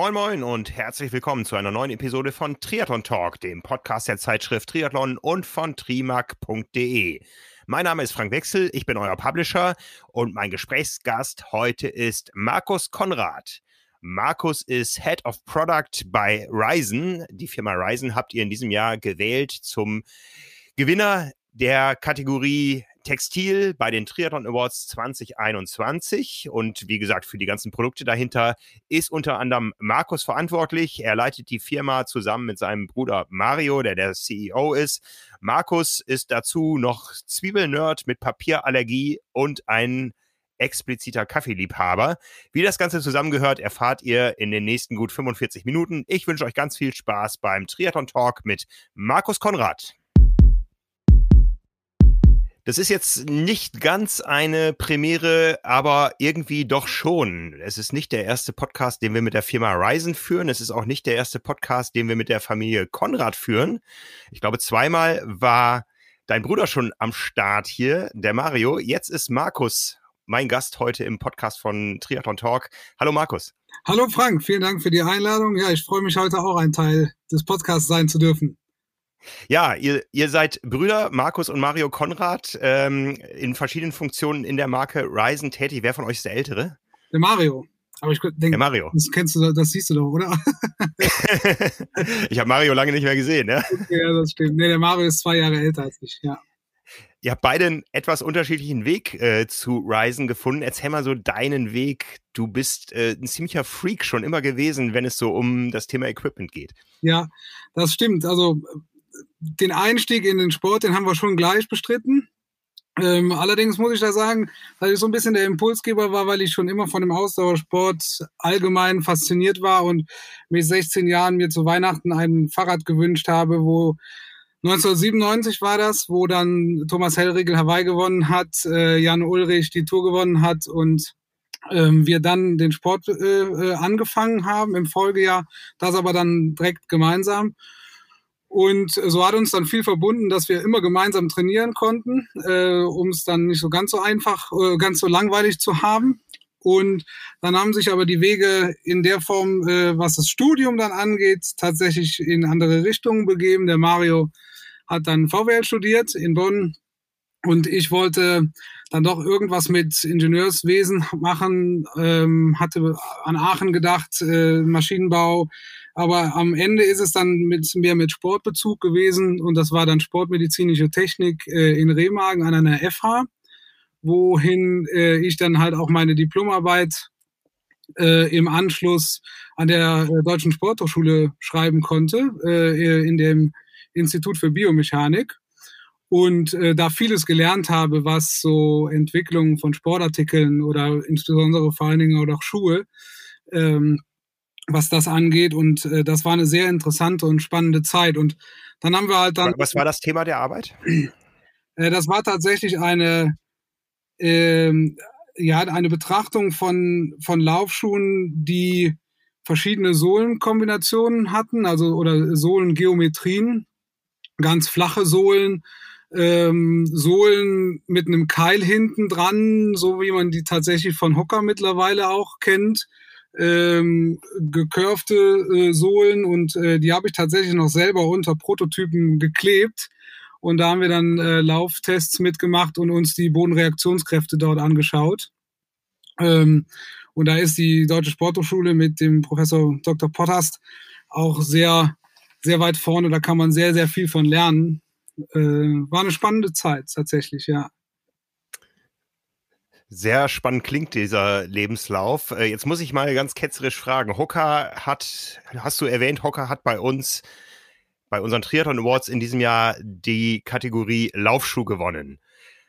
Moin Moin und herzlich willkommen zu einer neuen Episode von Triathlon Talk, dem Podcast der Zeitschrift Triathlon und von trimark.de. Mein Name ist Frank Wechsel, ich bin euer Publisher und mein Gesprächsgast heute ist Markus Konrad. Markus ist Head of Product bei Ryzen. Die Firma Ryzen habt ihr in diesem Jahr gewählt zum Gewinner der Kategorie Textil bei den Triathlon Awards 2021. Und wie gesagt, für die ganzen Produkte dahinter ist unter anderem Markus verantwortlich. Er leitet die Firma zusammen mit seinem Bruder Mario, der der CEO ist. Markus ist dazu noch Zwiebelnerd mit Papierallergie und ein expliziter Kaffeeliebhaber. Wie das Ganze zusammengehört, erfahrt ihr in den nächsten gut 45 Minuten. Ich wünsche euch ganz viel Spaß beim Triathlon Talk mit Markus Konrad. Das ist jetzt nicht ganz eine Premiere, aber irgendwie doch schon. Es ist nicht der erste Podcast, den wir mit der Firma Ryzen führen. Es ist auch nicht der erste Podcast, den wir mit der Familie Konrad führen. Ich glaube, zweimal war dein Bruder schon am Start hier, der Mario. Jetzt ist Markus mein Gast heute im Podcast von Triathlon Talk. Hallo Markus. Hallo Frank, vielen Dank für die Einladung. Ja, ich freue mich heute auch ein Teil des Podcasts sein zu dürfen. Ja, ihr, ihr seid Brüder, Markus und Mario Konrad, ähm, in verschiedenen Funktionen in der Marke Ryzen tätig. Wer von euch ist der Ältere? Der Mario. Aber ich denke, Mario. Das kennst du, das siehst du doch, oder? ich habe Mario lange nicht mehr gesehen, ne? Ja, das stimmt. Nee, der Mario ist zwei Jahre älter als ich, ja. Ihr habt beide einen etwas unterschiedlichen Weg äh, zu Ryzen gefunden. Erzähl mal so deinen Weg. Du bist äh, ein ziemlicher Freak schon immer gewesen, wenn es so um das Thema Equipment geht. Ja, das stimmt. Also den Einstieg in den Sport, den haben wir schon gleich bestritten. Ähm, allerdings muss ich da sagen, dass ich so ein bisschen der Impulsgeber war, weil ich schon immer von dem Ausdauersport allgemein fasziniert war und mit 16 Jahren mir zu Weihnachten ein Fahrrad gewünscht habe, wo 1997 war das, wo dann Thomas Hellriegel Hawaii gewonnen hat, äh, Jan Ulrich die Tour gewonnen hat und ähm, wir dann den Sport äh, äh angefangen haben im Folgejahr, das aber dann direkt gemeinsam. Und so hat uns dann viel verbunden, dass wir immer gemeinsam trainieren konnten, äh, um es dann nicht so ganz so einfach, äh, ganz so langweilig zu haben. Und dann haben sich aber die Wege in der Form, äh, was das Studium dann angeht, tatsächlich in andere Richtungen begeben. Der Mario hat dann VWL studiert in Bonn und ich wollte dann doch irgendwas mit Ingenieurswesen machen, ähm, hatte an Aachen gedacht, äh, Maschinenbau, aber am Ende ist es dann mit, mehr mit Sportbezug gewesen und das war dann sportmedizinische Technik äh, in Remagen an einer FH, wohin äh, ich dann halt auch meine Diplomarbeit äh, im Anschluss an der äh, Deutschen Sporthochschule schreiben konnte, äh, in dem Institut für Biomechanik. Und äh, da vieles gelernt habe, was so Entwicklung von Sportartikeln oder insbesondere vor allen Dingen auch Schuhe ähm, was das angeht. Und äh, das war eine sehr interessante und spannende Zeit. Und dann haben wir halt dann. Was war das Thema der Arbeit? Äh, das war tatsächlich eine, äh, ja, eine Betrachtung von, von Laufschuhen, die verschiedene Sohlenkombinationen hatten, also oder Sohlengeometrien, ganz flache Sohlen, ähm, Sohlen mit einem Keil hinten dran, so wie man die tatsächlich von Hocker mittlerweile auch kennt, ähm, gekörfte äh, Sohlen und äh, die habe ich tatsächlich noch selber unter Prototypen geklebt. Und da haben wir dann äh, Lauftests mitgemacht und uns die Bodenreaktionskräfte dort angeschaut. Ähm, und da ist die Deutsche Sporthochschule mit dem Professor Dr. Pottast auch sehr, sehr weit vorne. Da kann man sehr, sehr viel von lernen. Äh, war eine spannende Zeit tatsächlich, ja. Sehr spannend klingt dieser Lebenslauf. Äh, jetzt muss ich mal ganz ketzerisch fragen. Hocker hat, hast du erwähnt, Hocker hat bei uns, bei unseren Triathlon Awards in diesem Jahr die Kategorie Laufschuh gewonnen.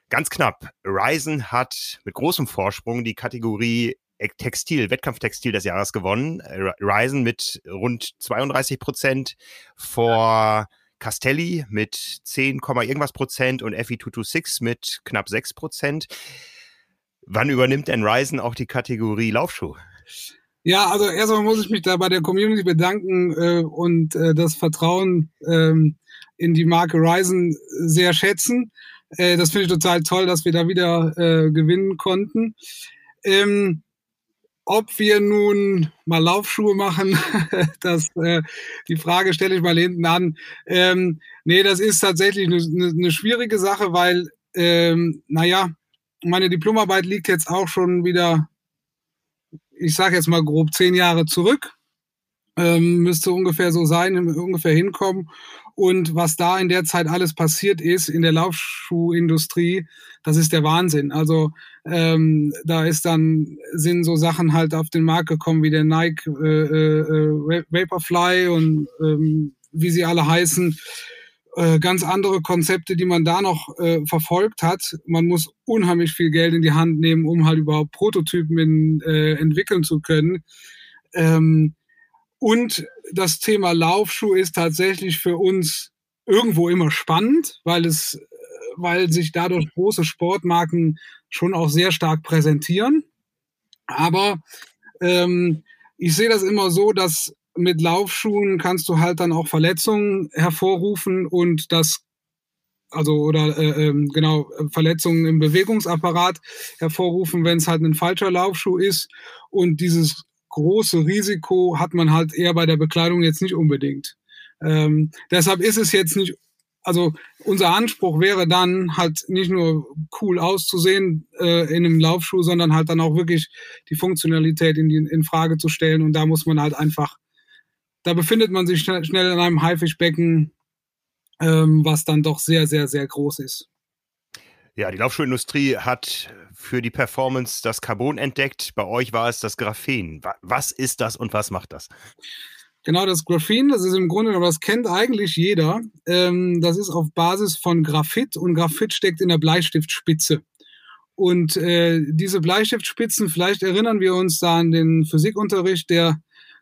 Ganz knapp. Ryzen hat mit großem Vorsprung die Kategorie Textil, Wettkampftextil des Jahres gewonnen. Ryzen mit rund 32 Prozent vor Castelli mit 10, irgendwas Prozent und FI226 mit knapp 6 Prozent. Wann übernimmt denn Ryzen auch die Kategorie Laufschuh? Ja, also erstmal muss ich mich da bei der Community bedanken äh, und äh, das Vertrauen ähm, in die Marke Ryzen sehr schätzen. Äh, das finde ich total toll, dass wir da wieder äh, gewinnen konnten. Ähm, ob wir nun mal Laufschuhe machen, das, äh, die Frage stelle ich mal hinten an. Ähm, nee, das ist tatsächlich eine, eine schwierige Sache, weil, ähm, naja, meine Diplomarbeit liegt jetzt auch schon wieder, ich sage jetzt mal grob zehn Jahre zurück. Ähm, müsste ungefähr so sein, ungefähr hinkommen. Und was da in der Zeit alles passiert ist in der Laufschuhindustrie, das ist der Wahnsinn. Also ähm, da ist dann sind so Sachen halt auf den Markt gekommen wie der Nike äh, äh, Vaporfly und ähm, wie sie alle heißen. Äh, ganz andere Konzepte, die man da noch äh, verfolgt hat. Man muss unheimlich viel Geld in die Hand nehmen, um halt überhaupt Prototypen in, äh, entwickeln zu können. Ähm, und das Thema Laufschuh ist tatsächlich für uns irgendwo immer spannend, weil es, weil sich dadurch große Sportmarken schon auch sehr stark präsentieren. Aber ähm, ich sehe das immer so, dass mit Laufschuhen kannst du halt dann auch Verletzungen hervorrufen und das also oder äh, ähm, genau Verletzungen im Bewegungsapparat hervorrufen, wenn es halt ein falscher Laufschuh ist und dieses große Risiko hat man halt eher bei der Bekleidung jetzt nicht unbedingt. Ähm, deshalb ist es jetzt nicht, also unser Anspruch wäre dann halt nicht nur cool auszusehen äh, in einem Laufschuh, sondern halt dann auch wirklich die Funktionalität in, die, in Frage zu stellen. Und da muss man halt einfach, da befindet man sich schnell, schnell in einem Haifischbecken, ähm, was dann doch sehr, sehr, sehr groß ist. Ja, die Laufschuhindustrie hat für die Performance das Carbon entdeckt. Bei euch war es das Graphen. Was ist das und was macht das? Genau, das Graphen, das ist im Grunde, aber das kennt eigentlich jeder. Ähm, das ist auf Basis von Graphit und Graphit steckt in der Bleistiftspitze. Und äh, diese Bleistiftspitzen, vielleicht erinnern wir uns da an den Physikunterricht der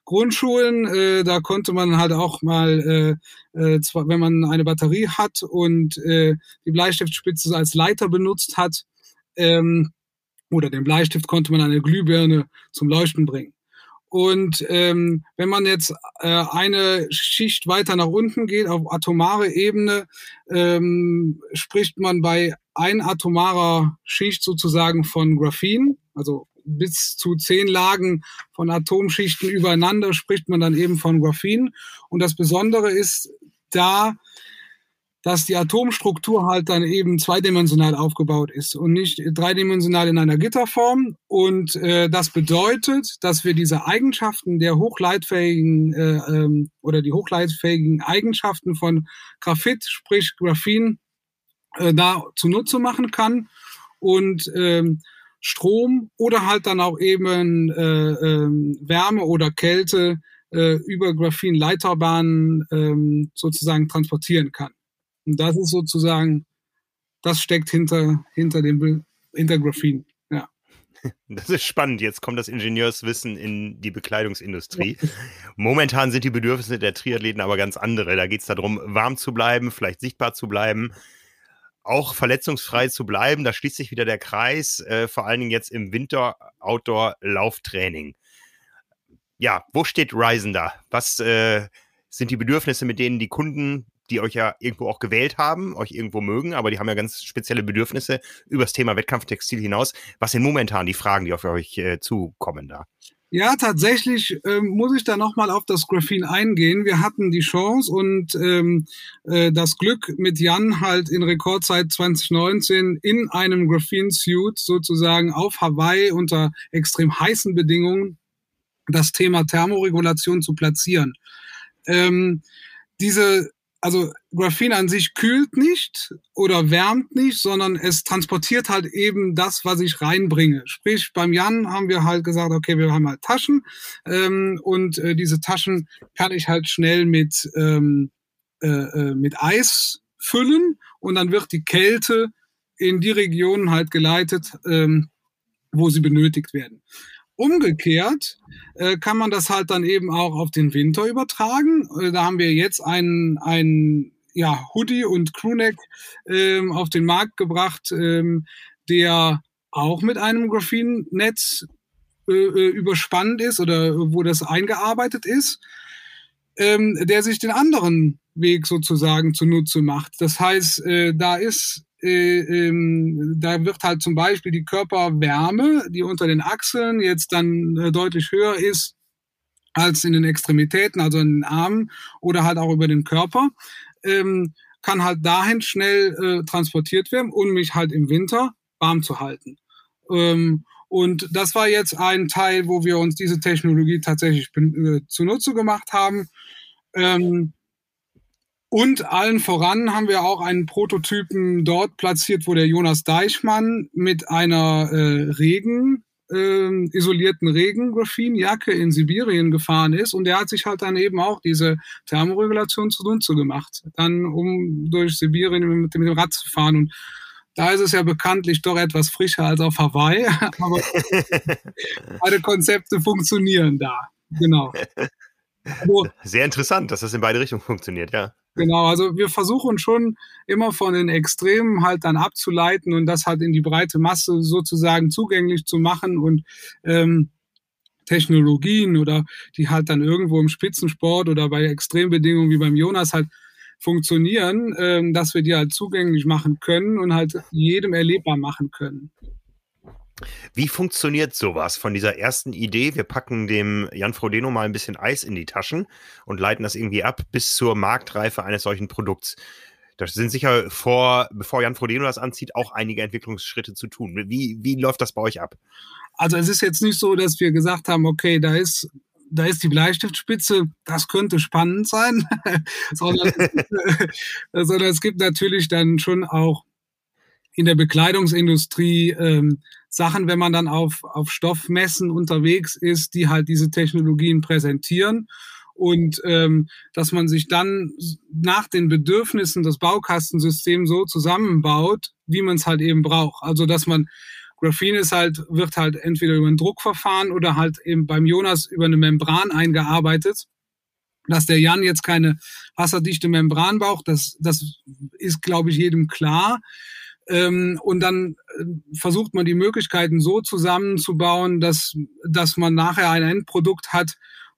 Grundschulen, äh, da konnte man halt auch mal, äh, äh, zwar, wenn man eine Batterie hat und äh, die Bleistiftspitze als Leiter benutzt hat, ähm, oder den Bleistift konnte man eine Glühbirne zum Leuchten bringen. Und ähm, wenn man jetzt äh, eine Schicht weiter nach unten geht, auf atomare Ebene, ähm, spricht man bei ein atomarer Schicht sozusagen von Graphen, also bis zu zehn Lagen von Atomschichten übereinander spricht man dann eben von Graphen. Und das Besondere ist da, dass die Atomstruktur halt dann eben zweidimensional aufgebaut ist und nicht dreidimensional in einer Gitterform. Und äh, das bedeutet, dass wir diese Eigenschaften der hochleitfähigen äh, ähm, oder die hochleitfähigen Eigenschaften von Graphit, sprich Graphen, äh, da zunutze machen kann und ähm, Strom oder halt dann auch eben äh, äh, Wärme oder Kälte äh, über Graphen-Leiterbahnen äh, sozusagen transportieren kann. Und das ist sozusagen, das steckt hinter, hinter dem hinter Graphen. Ja. Das ist spannend. Jetzt kommt das Ingenieurswissen in die Bekleidungsindustrie. Momentan sind die Bedürfnisse der Triathleten aber ganz andere. Da geht es darum, warm zu bleiben, vielleicht sichtbar zu bleiben, auch verletzungsfrei zu bleiben. Da schließt sich wieder der Kreis, äh, vor allen Dingen jetzt im Winter-Outdoor-Lauftraining. Ja, wo steht Ryzen da? Was äh, sind die Bedürfnisse, mit denen die Kunden die euch ja irgendwo auch gewählt haben, euch irgendwo mögen, aber die haben ja ganz spezielle Bedürfnisse über das Thema Wettkampftextil hinaus. Was sind momentan die Fragen, die auf euch äh, zukommen da? Ja, tatsächlich ähm, muss ich da nochmal auf das Graphen eingehen. Wir hatten die Chance und ähm, äh, das Glück, mit Jan halt in Rekordzeit 2019 in einem Graphen-Suit sozusagen auf Hawaii unter extrem heißen Bedingungen das Thema Thermoregulation zu platzieren. Ähm, diese also Graphen an sich kühlt nicht oder wärmt nicht, sondern es transportiert halt eben das, was ich reinbringe. Sprich, beim Jan haben wir halt gesagt, okay, wir haben halt Taschen ähm, und äh, diese Taschen kann ich halt schnell mit, ähm, äh, äh mit Eis füllen und dann wird die Kälte in die Regionen halt geleitet, ähm, wo sie benötigt werden. Umgekehrt äh, kann man das halt dann eben auch auf den Winter übertragen. Äh, da haben wir jetzt einen, einen ja, Hoodie und Crewneck ähm, auf den Markt gebracht, ähm, der auch mit einem Graphene-Netz äh, äh, überspannt ist oder wo das eingearbeitet ist, ähm, der sich den anderen Weg sozusagen zunutze macht. Das heißt, äh, da ist äh, ähm, da wird halt zum Beispiel die Körperwärme, die unter den Achseln jetzt dann äh, deutlich höher ist als in den Extremitäten, also in den Armen oder halt auch über den Körper, ähm, kann halt dahin schnell äh, transportiert werden, um mich halt im Winter warm zu halten. Ähm, und das war jetzt ein Teil, wo wir uns diese Technologie tatsächlich äh, zunutze gemacht haben. Ähm, und allen voran haben wir auch einen Prototypen dort platziert, wo der Jonas Deichmann mit einer äh, Regen, äh, isolierten Regengraphinjacke in Sibirien gefahren ist. Und der hat sich halt dann eben auch diese Thermoregulation zunutze gemacht, dann um durch Sibirien mit dem Rad zu fahren. Und da ist es ja bekanntlich doch etwas frischer als auf Hawaii, aber beide Konzepte funktionieren da. Genau. Also, Sehr interessant, dass das in beide Richtungen funktioniert, ja. Genau, also wir versuchen schon immer von den Extremen halt dann abzuleiten und das halt in die breite Masse sozusagen zugänglich zu machen und ähm, Technologien oder die halt dann irgendwo im Spitzensport oder bei Extrembedingungen wie beim Jonas halt funktionieren, ähm, dass wir die halt zugänglich machen können und halt jedem erlebbar machen können. Wie funktioniert sowas von dieser ersten Idee? Wir packen dem Jan Frodeno mal ein bisschen Eis in die Taschen und leiten das irgendwie ab bis zur Marktreife eines solchen Produkts. Das sind sicher vor, bevor Jan Frodeno das anzieht, auch einige Entwicklungsschritte zu tun. Wie, wie läuft das bei euch ab? Also es ist jetzt nicht so, dass wir gesagt haben, okay, da ist da ist die Bleistiftspitze, das könnte spannend sein, sondern, sondern, es gibt natürlich dann schon auch in der Bekleidungsindustrie ähm, Sachen, wenn man dann auf, auf Stoffmessen unterwegs ist, die halt diese Technologien präsentieren und ähm, dass man sich dann nach den Bedürfnissen des Baukastensystems so zusammenbaut, wie man es halt eben braucht. Also dass man Graphen ist halt, wird halt entweder über ein Druckverfahren oder halt eben beim Jonas über eine Membran eingearbeitet. Dass der Jan jetzt keine wasserdichte Membran braucht, das, das ist, glaube ich, jedem klar. Ähm, und dann äh, versucht man die Möglichkeiten so zusammenzubauen, dass, dass man nachher ein Endprodukt hat,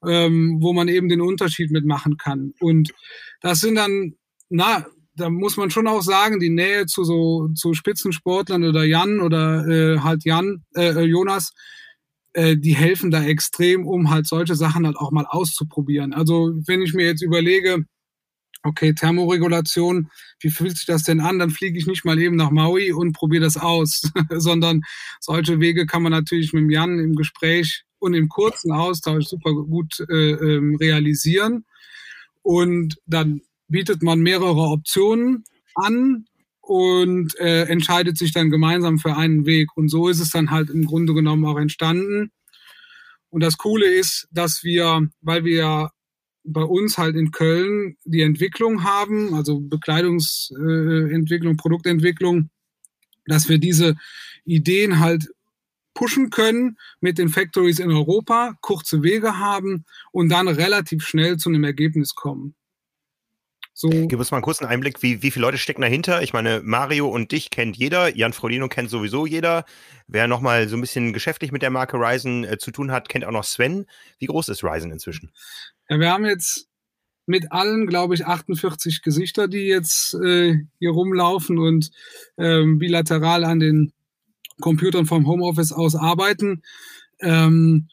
ähm, wo man eben den Unterschied mitmachen kann. Und das sind dann, na, da muss man schon auch sagen, die Nähe zu so zu Spitzensportlern oder Jan oder äh, halt Jan, äh, äh, Jonas, äh, die helfen da extrem, um halt solche Sachen halt auch mal auszuprobieren. Also wenn ich mir jetzt überlege, okay, Thermoregulation, wie fühlt sich das denn an? Dann fliege ich nicht mal eben nach Maui und probiere das aus, sondern solche Wege kann man natürlich mit Jan im Gespräch und im kurzen Austausch super gut äh, ähm, realisieren. Und dann bietet man mehrere Optionen an und äh, entscheidet sich dann gemeinsam für einen Weg. Und so ist es dann halt im Grunde genommen auch entstanden. Und das Coole ist, dass wir, weil wir bei uns halt in Köln die Entwicklung haben, also Bekleidungsentwicklung, äh, Produktentwicklung, dass wir diese Ideen halt pushen können mit den Factories in Europa, kurze Wege haben und dann relativ schnell zu einem Ergebnis kommen. So. Gib uns mal einen kurzen Einblick, wie, wie viele Leute stecken dahinter? Ich meine, Mario und dich kennt jeder, Jan Frodino kennt sowieso jeder. Wer nochmal so ein bisschen geschäftlich mit der Marke Ryzen äh, zu tun hat, kennt auch noch Sven. Wie groß ist Ryzen inzwischen? Ja, wir haben jetzt mit allen, glaube ich, 48 Gesichter, die jetzt äh, hier rumlaufen und ähm, bilateral an den Computern vom Homeoffice aus arbeiten. Ähm,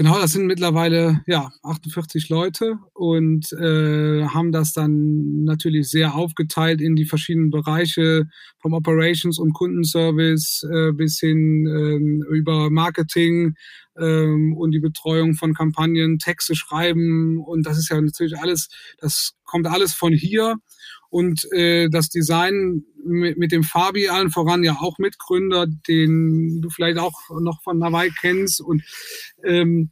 Genau, das sind mittlerweile ja 48 Leute und äh, haben das dann natürlich sehr aufgeteilt in die verschiedenen Bereiche vom Operations und Kundenservice äh, bis hin äh, über Marketing äh, und die Betreuung von Kampagnen, Texte schreiben und das ist ja natürlich alles, das kommt alles von hier und äh, das Design mit, mit dem Fabi allen voran ja auch Mitgründer, den du vielleicht auch noch von Hawaii kennst. Und ähm,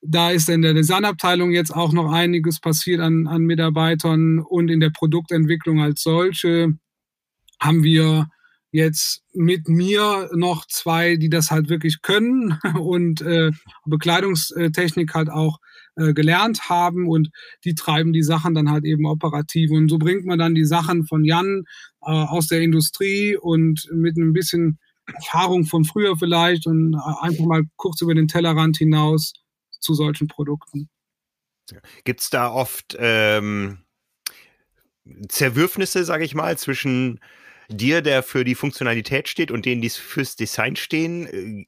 da ist in der Designabteilung jetzt auch noch einiges passiert an, an Mitarbeitern und in der Produktentwicklung als solche haben wir jetzt mit mir noch zwei, die das halt wirklich können und äh, Bekleidungstechnik halt auch äh, gelernt haben und die treiben die Sachen dann halt eben operativ. Und so bringt man dann die Sachen von Jan äh, aus der Industrie und mit ein bisschen Erfahrung von früher vielleicht und äh, einfach mal kurz über den Tellerrand hinaus zu solchen Produkten. Gibt es da oft ähm, Zerwürfnisse, sage ich mal, zwischen dir, der für die Funktionalität steht und denen, die fürs Design stehen? Äh,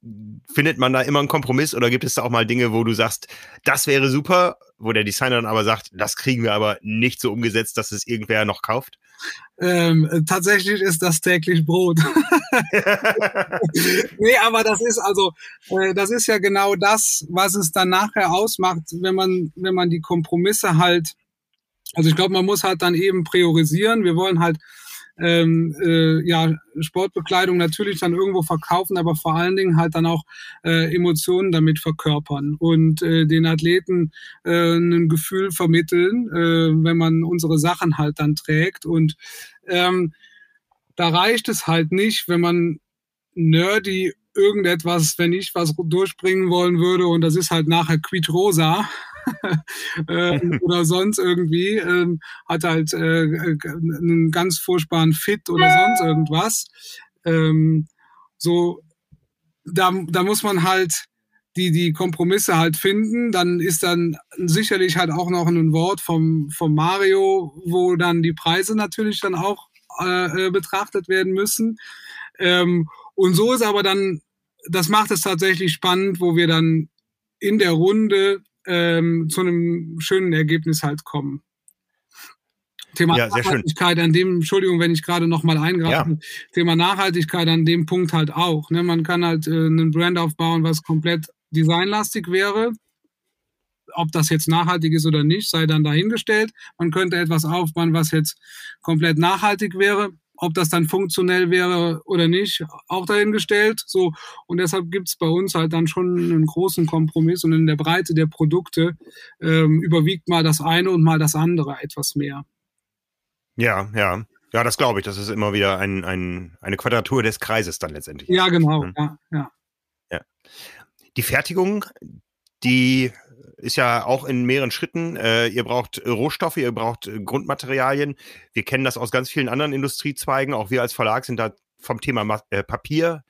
findet man da immer einen Kompromiss oder gibt es da auch mal Dinge, wo du sagst, das wäre super, wo der Designer dann aber sagt, das kriegen wir aber nicht so umgesetzt, dass es irgendwer noch kauft? Ähm, tatsächlich ist das täglich Brot. nee, aber das ist also, äh, das ist ja genau das, was es dann nachher ausmacht, wenn man, wenn man die Kompromisse halt, also ich glaube, man muss halt dann eben priorisieren. Wir wollen halt ähm, äh, ja, Sportbekleidung natürlich dann irgendwo verkaufen, aber vor allen Dingen halt dann auch äh, Emotionen damit verkörpern und äh, den Athleten äh, ein Gefühl vermitteln, äh, wenn man unsere Sachen halt dann trägt. Und ähm, da reicht es halt nicht, wenn man nerdy irgendetwas, wenn ich was durchbringen wollen würde und das ist halt nachher quiet rosa, ähm, oder sonst irgendwie, ähm, hat halt äh, einen ganz furchtbaren Fit oder sonst irgendwas. Ähm, so, da, da muss man halt die, die Kompromisse halt finden. Dann ist dann sicherlich halt auch noch ein Wort vom, vom Mario, wo dann die Preise natürlich dann auch äh, äh betrachtet werden müssen. Ähm, und so ist aber dann, das macht es tatsächlich spannend, wo wir dann in der Runde ähm, zu einem schönen Ergebnis halt kommen. Thema ja, Nachhaltigkeit an dem, Entschuldigung, wenn ich gerade noch mal eingreife, ja. Thema Nachhaltigkeit an dem Punkt halt auch. Ne? Man kann halt äh, einen Brand aufbauen, was komplett designlastig wäre. Ob das jetzt nachhaltig ist oder nicht, sei dann dahingestellt. Man könnte etwas aufbauen, was jetzt komplett nachhaltig wäre. Ob das dann funktionell wäre oder nicht, auch dahingestellt. So. Und deshalb gibt es bei uns halt dann schon einen großen Kompromiss und in der Breite der Produkte ähm, überwiegt mal das eine und mal das andere etwas mehr. Ja, ja. Ja, das glaube ich. Das ist immer wieder ein, ein, eine Quadratur des Kreises dann letztendlich. Ja, genau. Mhm. Ja, ja. ja. Die Fertigung, die ist ja auch in mehreren Schritten. Äh, ihr braucht Rohstoffe, ihr braucht Grundmaterialien. Wir kennen das aus ganz vielen anderen Industriezweigen. Auch wir als Verlag sind da vom Thema Ma äh, Papier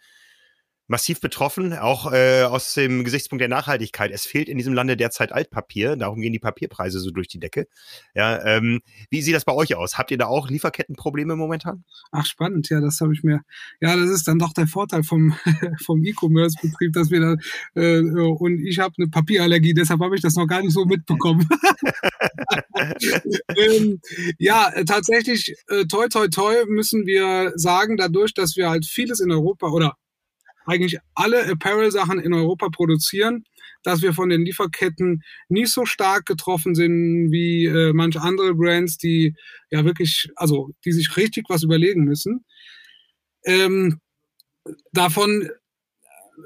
massiv betroffen, auch äh, aus dem Gesichtspunkt der Nachhaltigkeit. Es fehlt in diesem Lande derzeit Altpapier, darum gehen die Papierpreise so durch die Decke. Ja, ähm, wie sieht das bei euch aus? Habt ihr da auch Lieferkettenprobleme momentan? Ach, spannend, ja, das habe ich mir. Ja, das ist dann doch der Vorteil vom, vom E-Commerce-Betrieb, dass wir da äh, und ich habe eine Papierallergie, deshalb habe ich das noch gar nicht so mitbekommen. ähm, ja, tatsächlich, äh, toi toi toi müssen wir sagen, dadurch, dass wir halt vieles in Europa oder eigentlich alle Apparel-Sachen in Europa produzieren, dass wir von den Lieferketten nicht so stark getroffen sind wie äh, manche andere Brands, die ja wirklich, also die sich richtig was überlegen müssen. Ähm, davon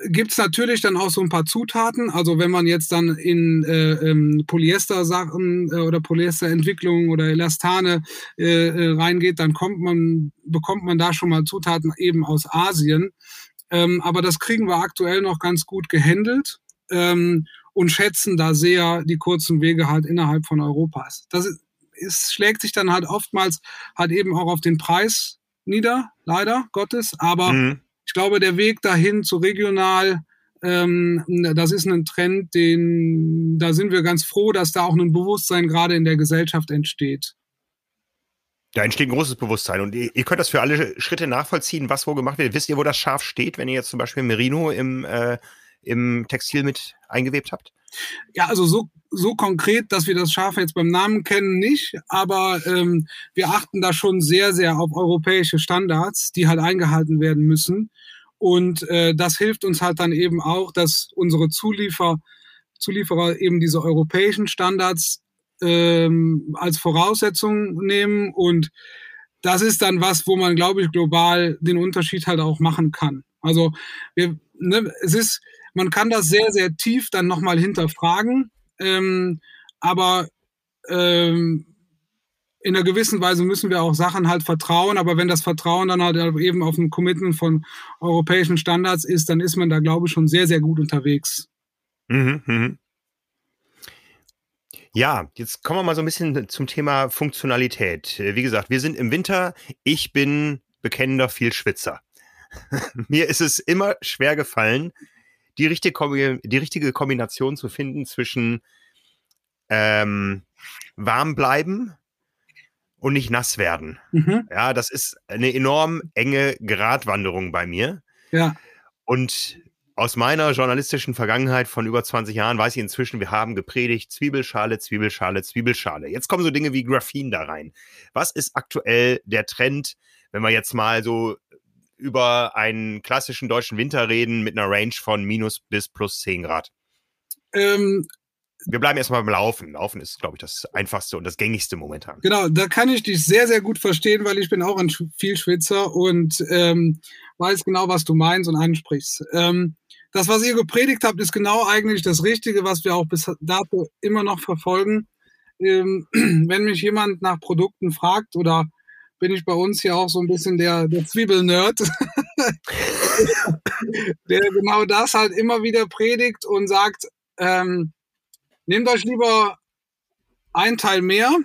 gibt es natürlich dann auch so ein paar Zutaten. Also wenn man jetzt dann in äh, ähm, Polyester-Sachen äh, oder Polyesterentwicklungen oder Elastane äh, äh, reingeht, dann kommt man, bekommt man da schon mal Zutaten eben aus Asien. Ähm, aber das kriegen wir aktuell noch ganz gut gehandelt ähm, und schätzen da sehr die kurzen Wege halt innerhalb von Europas. Das ist, es schlägt sich dann halt oftmals halt eben auch auf den Preis nieder, leider Gottes. Aber mhm. ich glaube, der Weg dahin zu regional, ähm, das ist ein Trend, den, da sind wir ganz froh, dass da auch ein Bewusstsein gerade in der Gesellschaft entsteht. Da entsteht ein großes Bewusstsein und ihr, ihr, könnt das für alle Schritte nachvollziehen, was wo gemacht wird. Wisst ihr, wo das Schaf steht, wenn ihr jetzt zum Beispiel Merino im, äh, im Textil mit eingewebt habt? Ja, also so, so konkret, dass wir das Schaf jetzt beim Namen kennen, nicht, aber ähm, wir achten da schon sehr, sehr auf europäische Standards, die halt eingehalten werden müssen. Und äh, das hilft uns halt dann eben auch, dass unsere Zuliefer, Zulieferer eben diese europäischen Standards ähm, als Voraussetzung nehmen. Und das ist dann was, wo man, glaube ich, global den Unterschied halt auch machen kann. Also wir, ne, es ist, man kann das sehr, sehr tief dann nochmal hinterfragen, ähm, aber ähm, in einer gewissen Weise müssen wir auch Sachen halt vertrauen, aber wenn das Vertrauen dann halt eben auf ein Commitment von europäischen Standards ist, dann ist man da, glaube ich, schon sehr, sehr gut unterwegs. Mhm, mh. Ja, jetzt kommen wir mal so ein bisschen zum Thema Funktionalität. Äh, wie gesagt, wir sind im Winter. Ich bin bekennender Vielschwitzer. Mir ist es immer schwer gefallen, die richtige, die richtige Kombination zu finden zwischen ähm, warm bleiben, und nicht nass werden. Mhm. Ja, das ist eine enorm enge Gratwanderung bei mir. Ja. Und aus meiner journalistischen Vergangenheit von über 20 Jahren weiß ich inzwischen, wir haben gepredigt, Zwiebelschale, Zwiebelschale, Zwiebelschale. Jetzt kommen so Dinge wie Graphen da rein. Was ist aktuell der Trend, wenn wir jetzt mal so über einen klassischen deutschen Winter reden mit einer Range von minus bis plus 10 Grad? Ähm, wir bleiben erstmal beim Laufen. Laufen ist, glaube ich, das einfachste und das gängigste momentan. Genau, da kann ich dich sehr, sehr gut verstehen, weil ich bin auch ein Vielschwitzer und ähm, weiß genau, was du meinst und ansprichst. Ähm, das, was ihr gepredigt habt, ist genau eigentlich das Richtige, was wir auch bis dato immer noch verfolgen. Ähm, wenn mich jemand nach Produkten fragt oder bin ich bei uns hier auch so ein bisschen der, der Zwiebelnerd, der genau das halt immer wieder predigt und sagt, ähm, nehmt euch lieber ein Teil mehr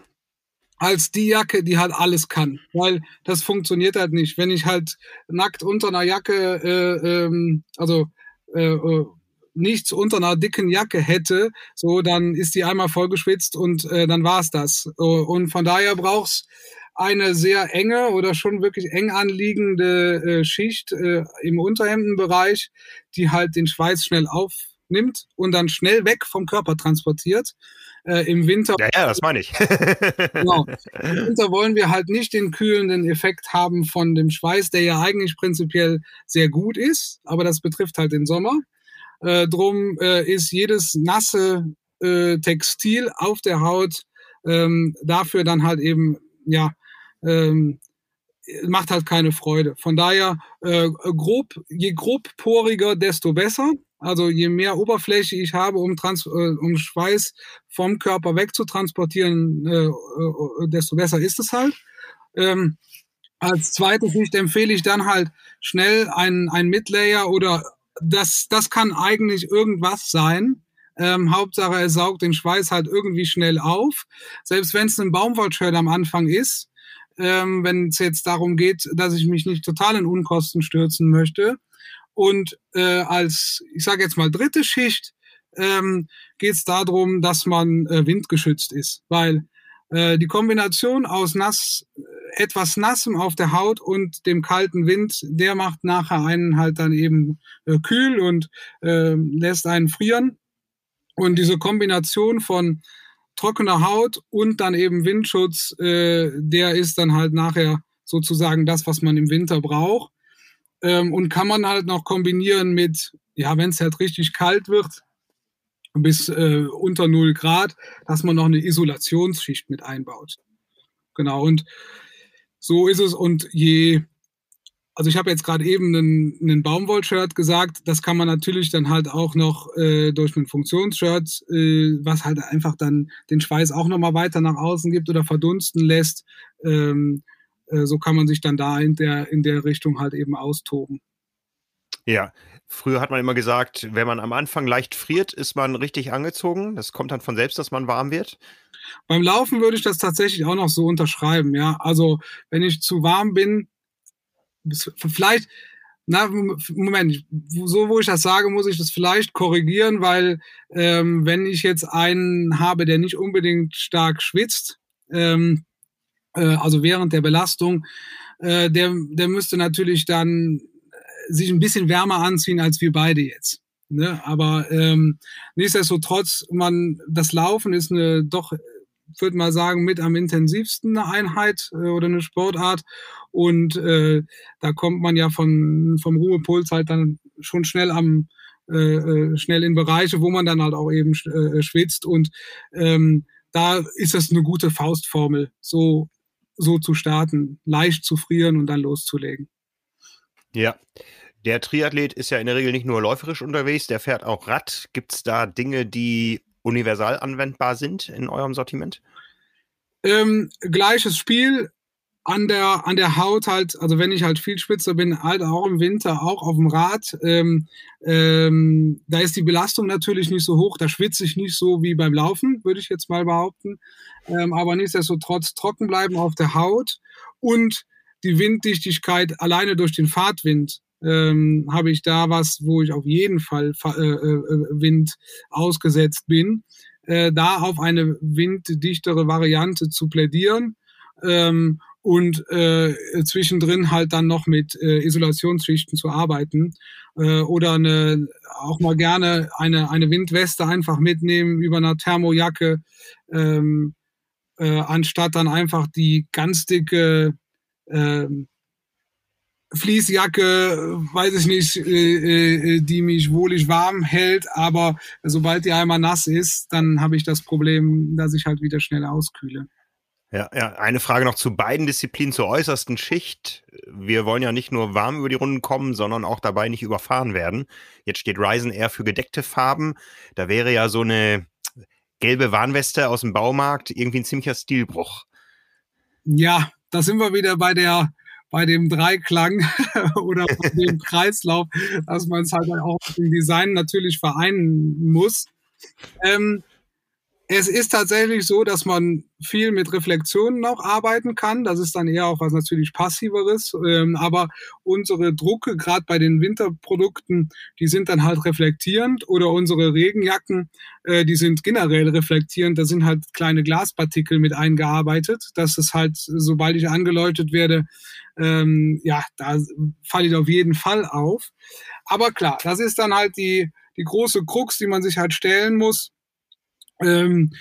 als die Jacke, die halt alles kann, weil das funktioniert halt nicht. Wenn ich halt nackt unter einer Jacke, äh, ähm, also äh, äh, nichts unter einer dicken Jacke hätte, so dann ist die einmal vollgeschwitzt und äh, dann war's das. Und von daher brauchst eine sehr enge oder schon wirklich eng anliegende äh, Schicht äh, im Unterhemdenbereich, die halt den Schweiß schnell aufnimmt und dann schnell weg vom Körper transportiert. Äh, Im Winter. Ja, ja, das meine ich. genau. Im Winter wollen wir halt nicht den kühlenden Effekt haben von dem Schweiß, der ja eigentlich prinzipiell sehr gut ist, aber das betrifft halt den Sommer. Äh, drum äh, ist jedes nasse äh, Textil auf der Haut ähm, dafür dann halt eben ja ähm, macht halt keine Freude. Von daher äh, grob, je grobporiger, desto besser. Also je mehr Oberfläche ich habe, um, Trans äh, um Schweiß vom Körper wegzutransportieren, äh, äh, desto besser ist es halt. Ähm, als zweite Sicht empfehle ich dann halt schnell ein, ein Midlayer oder das, das kann eigentlich irgendwas sein. Ähm, Hauptsache, er saugt den Schweiß halt irgendwie schnell auf. Selbst wenn es ein Baumwollshirt am Anfang ist, ähm, wenn es jetzt darum geht, dass ich mich nicht total in Unkosten stürzen möchte. Und äh, als, ich sage jetzt mal, dritte Schicht ähm, geht es darum, dass man äh, windgeschützt ist, weil äh, die Kombination aus nass, etwas Nassem auf der Haut und dem kalten Wind, der macht nachher einen halt dann eben äh, kühl und äh, lässt einen frieren. Und diese Kombination von trockener Haut und dann eben Windschutz, äh, der ist dann halt nachher sozusagen das, was man im Winter braucht. Ähm, und kann man halt noch kombinieren mit, ja, wenn es halt richtig kalt wird, bis äh, unter 0 Grad, dass man noch eine Isolationsschicht mit einbaut. Genau, und so ist es. Und je also ich habe jetzt gerade eben einen, einen Baumwollshirt gesagt, das kann man natürlich dann halt auch noch äh, durch ein Funktionsshirt, äh, was halt einfach dann den Schweiß auch nochmal weiter nach außen gibt oder verdunsten lässt. Ähm, äh, so kann man sich dann da in der, in der Richtung halt eben austoben. Ja, früher hat man immer gesagt, wenn man am Anfang leicht friert, ist man richtig angezogen. Das kommt dann von selbst, dass man warm wird. Beim Laufen würde ich das tatsächlich auch noch so unterschreiben, ja. Also wenn ich zu warm bin, vielleicht, na, Moment, so wo ich das sage, muss ich das vielleicht korrigieren, weil ähm, wenn ich jetzt einen habe, der nicht unbedingt stark schwitzt, ähm, äh, also während der Belastung, äh, der, der müsste natürlich dann sich ein bisschen wärmer anziehen als wir beide jetzt. Ne? Aber ähm, nichtsdestotrotz, man, das Laufen ist eine doch würde mal sagen, mit am intensivsten eine Einheit äh, oder eine Sportart. Und äh, da kommt man ja von, vom Ruhepuls halt dann schon schnell am äh, äh schnell in Bereiche, wo man dann halt auch eben äh, schwitzt. Und ähm, da ist es eine gute Faustformel, so, so zu starten, leicht zu frieren und dann loszulegen. Ja. Der Triathlet ist ja in der Regel nicht nur läuferisch unterwegs, der fährt auch Rad. Gibt es da Dinge, die universal anwendbar sind in eurem Sortiment? Ähm, gleiches Spiel an der, an der Haut halt, also wenn ich halt viel Spitzer bin, halt auch im Winter, auch auf dem Rad, ähm, ähm, da ist die Belastung natürlich nicht so hoch, da schwitze ich nicht so wie beim Laufen, würde ich jetzt mal behaupten. Ähm, aber nichtsdestotrotz trocken bleiben auf der Haut und die Winddichtigkeit alleine durch den Fahrtwind ähm, habe ich da was, wo ich auf jeden Fall äh, äh, Wind ausgesetzt bin. Äh, da auf eine winddichtere Variante zu plädieren ähm, und äh, zwischendrin halt dann noch mit äh, Isolationsschichten zu arbeiten äh, oder eine, auch mal gerne eine, eine Windweste einfach mitnehmen über einer Thermojacke, ähm, äh, anstatt dann einfach die ganz dicke äh, Fließjacke, weiß ich nicht, äh, äh, die mich wohlig warm hält, aber sobald die einmal nass ist, dann habe ich das Problem, dass ich halt wieder schnell auskühle. Ja, ja, eine Frage noch zu beiden Disziplinen zur äußersten Schicht. Wir wollen ja nicht nur warm über die Runden kommen, sondern auch dabei nicht überfahren werden. Jetzt steht Ryzen eher für gedeckte Farben. Da wäre ja so eine gelbe Warnweste aus dem Baumarkt irgendwie ein ziemlicher Stilbruch. Ja, da sind wir wieder bei der bei dem Dreiklang oder bei dem Kreislauf, dass man es halt auch im Design natürlich vereinen muss. Ähm, es ist tatsächlich so, dass man viel mit Reflexionen noch arbeiten kann. Das ist dann eher auch was natürlich passiveres. Ähm, aber unsere Drucke, gerade bei den Winterprodukten, die sind dann halt reflektierend oder unsere Regenjacken, äh, die sind generell reflektierend. Da sind halt kleine Glaspartikel mit eingearbeitet, dass es halt, sobald ich angeläutet werde, ähm, ja, da falle ich auf jeden Fall auf. Aber klar, das ist dann halt die, die große Krux, die man sich halt stellen muss ähm,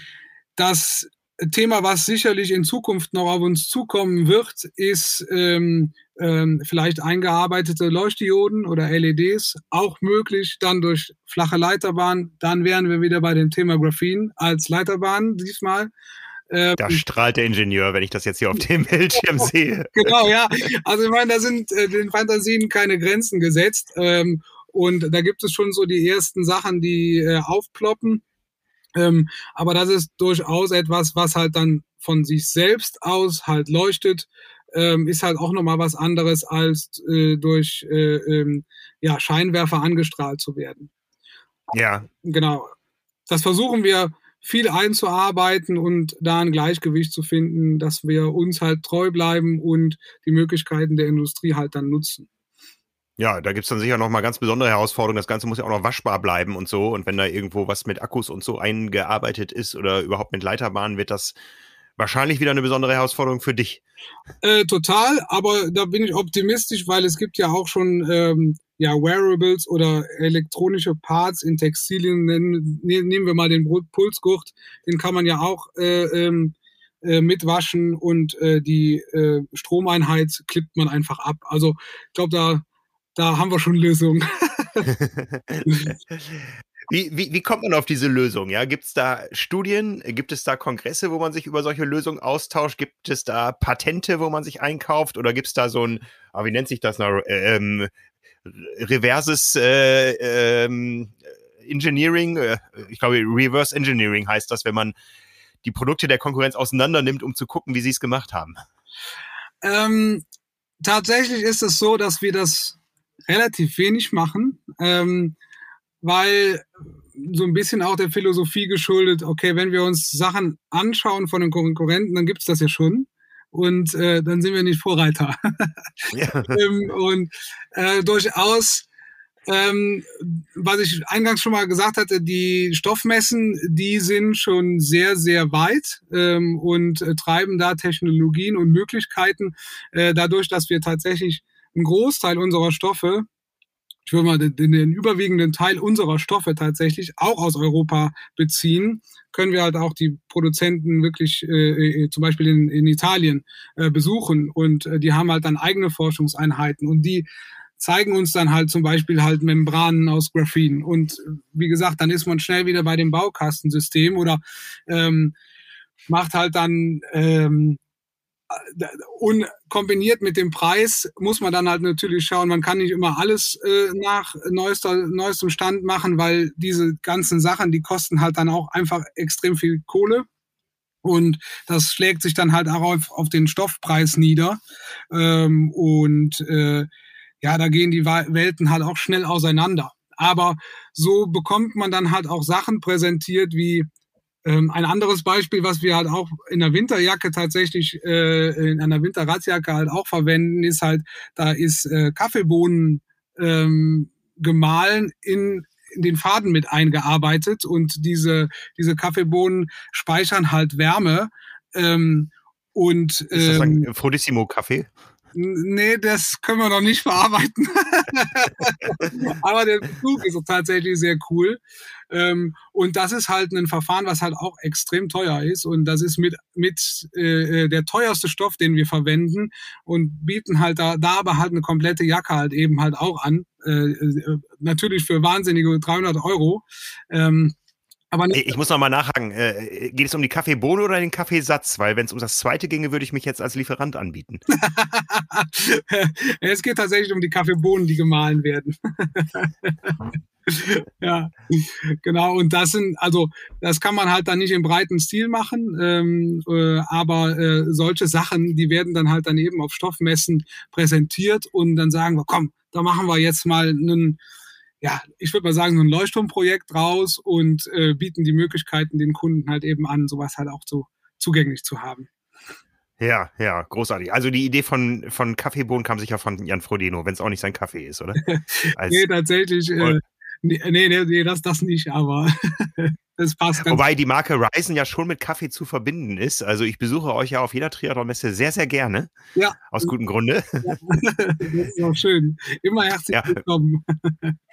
das Thema, was sicherlich in Zukunft noch auf uns zukommen wird, ist ähm, ähm, vielleicht eingearbeitete Leuchtdioden oder LEDs, auch möglich dann durch flache Leiterbahn. Dann wären wir wieder bei dem Thema Graphen als Leiterbahn diesmal. Ähm, da strahlt der Ingenieur, wenn ich das jetzt hier auf dem Bildschirm sehe. Genau, ja. Also ich meine, da sind äh, den Fantasien keine Grenzen gesetzt. Ähm, und da gibt es schon so die ersten Sachen, die äh, aufploppen. Ähm, aber das ist durchaus etwas, was halt dann von sich selbst aus halt leuchtet, ähm, ist halt auch nochmal was anderes, als äh, durch äh, ähm, ja, Scheinwerfer angestrahlt zu werden. Ja. Genau. Das versuchen wir viel einzuarbeiten und da ein Gleichgewicht zu finden, dass wir uns halt treu bleiben und die Möglichkeiten der Industrie halt dann nutzen. Ja, da gibt's dann sicher noch mal ganz besondere Herausforderungen. Das Ganze muss ja auch noch waschbar bleiben und so. Und wenn da irgendwo was mit Akkus und so eingearbeitet ist oder überhaupt mit Leiterbahnen, wird das wahrscheinlich wieder eine besondere Herausforderung für dich. Äh, total, aber da bin ich optimistisch, weil es gibt ja auch schon ähm, ja, Wearables oder elektronische Parts in Textilien. Nehmen, ne, nehmen wir mal den Pulsgurt, den kann man ja auch äh, ähm, äh, mitwaschen und äh, die äh, Stromeinheit klippt man einfach ab. Also ich glaube, da da haben wir schon Lösungen. Wie, wie, wie, kommt man auf diese Lösung? Ja, gibt es da Studien? Gibt es da Kongresse, wo man sich über solche Lösungen austauscht? Gibt es da Patente, wo man sich einkauft? Oder gibt es da so ein, ah, wie nennt sich das noch, ähm, reverses äh, ähm, Engineering? Äh, ich glaube, Reverse Engineering heißt das, wenn man die Produkte der Konkurrenz auseinander nimmt, um zu gucken, wie sie es gemacht haben. Ähm, tatsächlich ist es so, dass wir das relativ wenig machen, ähm, weil so ein bisschen auch der Philosophie geschuldet, okay, wenn wir uns Sachen anschauen von den Konkurrenten, dann gibt's das ja schon. Und äh, dann sind wir nicht Vorreiter. Ja. ähm, und äh, durchaus, ähm, was ich eingangs schon mal gesagt hatte, die Stoffmessen, die sind schon sehr, sehr weit ähm, und äh, treiben da Technologien und Möglichkeiten, äh, dadurch, dass wir tatsächlich einen Großteil unserer Stoffe, ich würde mal den, den, überwiegenden Teil unserer Stoffe tatsächlich auch aus Europa beziehen, können wir halt auch die Produzenten wirklich äh, äh, zum Beispiel in, in Italien äh, besuchen. Und äh, die haben halt dann eigene Forschungseinheiten. Und die zeigen uns dann halt zum Beispiel halt Membranen aus Graphen und wie gesagt, dann ist man schnell wieder bei dem Baukastensystem oder ähm, macht halt dann ähm, und kombiniert mit dem Preis muss man dann halt natürlich schauen, man kann nicht immer alles äh, nach neuester, neuestem Stand machen, weil diese ganzen Sachen, die kosten halt dann auch einfach extrem viel Kohle. Und das schlägt sich dann halt auch auf, auf den Stoffpreis nieder. Ähm, und äh, ja, da gehen die Welten halt auch schnell auseinander. Aber so bekommt man dann halt auch Sachen präsentiert wie ähm, ein anderes Beispiel, was wir halt auch in der Winterjacke tatsächlich, äh, in einer Winterradjacke halt auch verwenden, ist halt, da ist äh, Kaffeebohnen ähm, gemahlen in, in den Faden mit eingearbeitet und diese, diese Kaffeebohnen speichern halt Wärme. Ähm, Und, ist das ein ähm, Frodissimo-Kaffee? Nee, das können wir noch nicht verarbeiten. Aber der Bezug ist tatsächlich sehr cool. Ähm, und das ist halt ein Verfahren, was halt auch extrem teuer ist. Und das ist mit, mit äh, der teuerste Stoff, den wir verwenden und bieten halt da, da aber halt eine komplette Jacke halt eben halt auch an. Äh, äh natürlich für wahnsinnige 300 Euro. Ähm, aber ich muss noch mal nachhaken. Äh, geht es um die Kaffeebohne oder den Kaffeesatz? Weil wenn es um das zweite ginge, würde ich mich jetzt als Lieferant anbieten. es geht tatsächlich um die Kaffeebohnen, die gemahlen werden. ja, genau. Und das sind, also das kann man halt dann nicht im breiten Stil machen, ähm, äh, aber äh, solche Sachen, die werden dann halt dann eben auf Stoffmessen präsentiert und dann sagen wir, komm, da machen wir jetzt mal einen ja, ich würde mal sagen, so ein Leuchtturmprojekt raus und äh, bieten die Möglichkeiten den Kunden halt eben an, sowas halt auch so zugänglich zu haben. Ja, ja, großartig. Also die Idee von, von Kaffeebohnen kam sicher von Jan Frodeno, wenn es auch nicht sein Kaffee ist, oder? nee, tatsächlich. Äh, nee, nee, nee, das, das nicht, aber Das passt ganz Wobei die Marke Ryzen ja schon mit Kaffee zu verbinden ist. Also ich besuche euch ja auf jeder Triathlon-Messe sehr, sehr gerne. Ja. Aus gutem Grunde. Ja. Das ist auch schön. Immer herzlich ja. willkommen.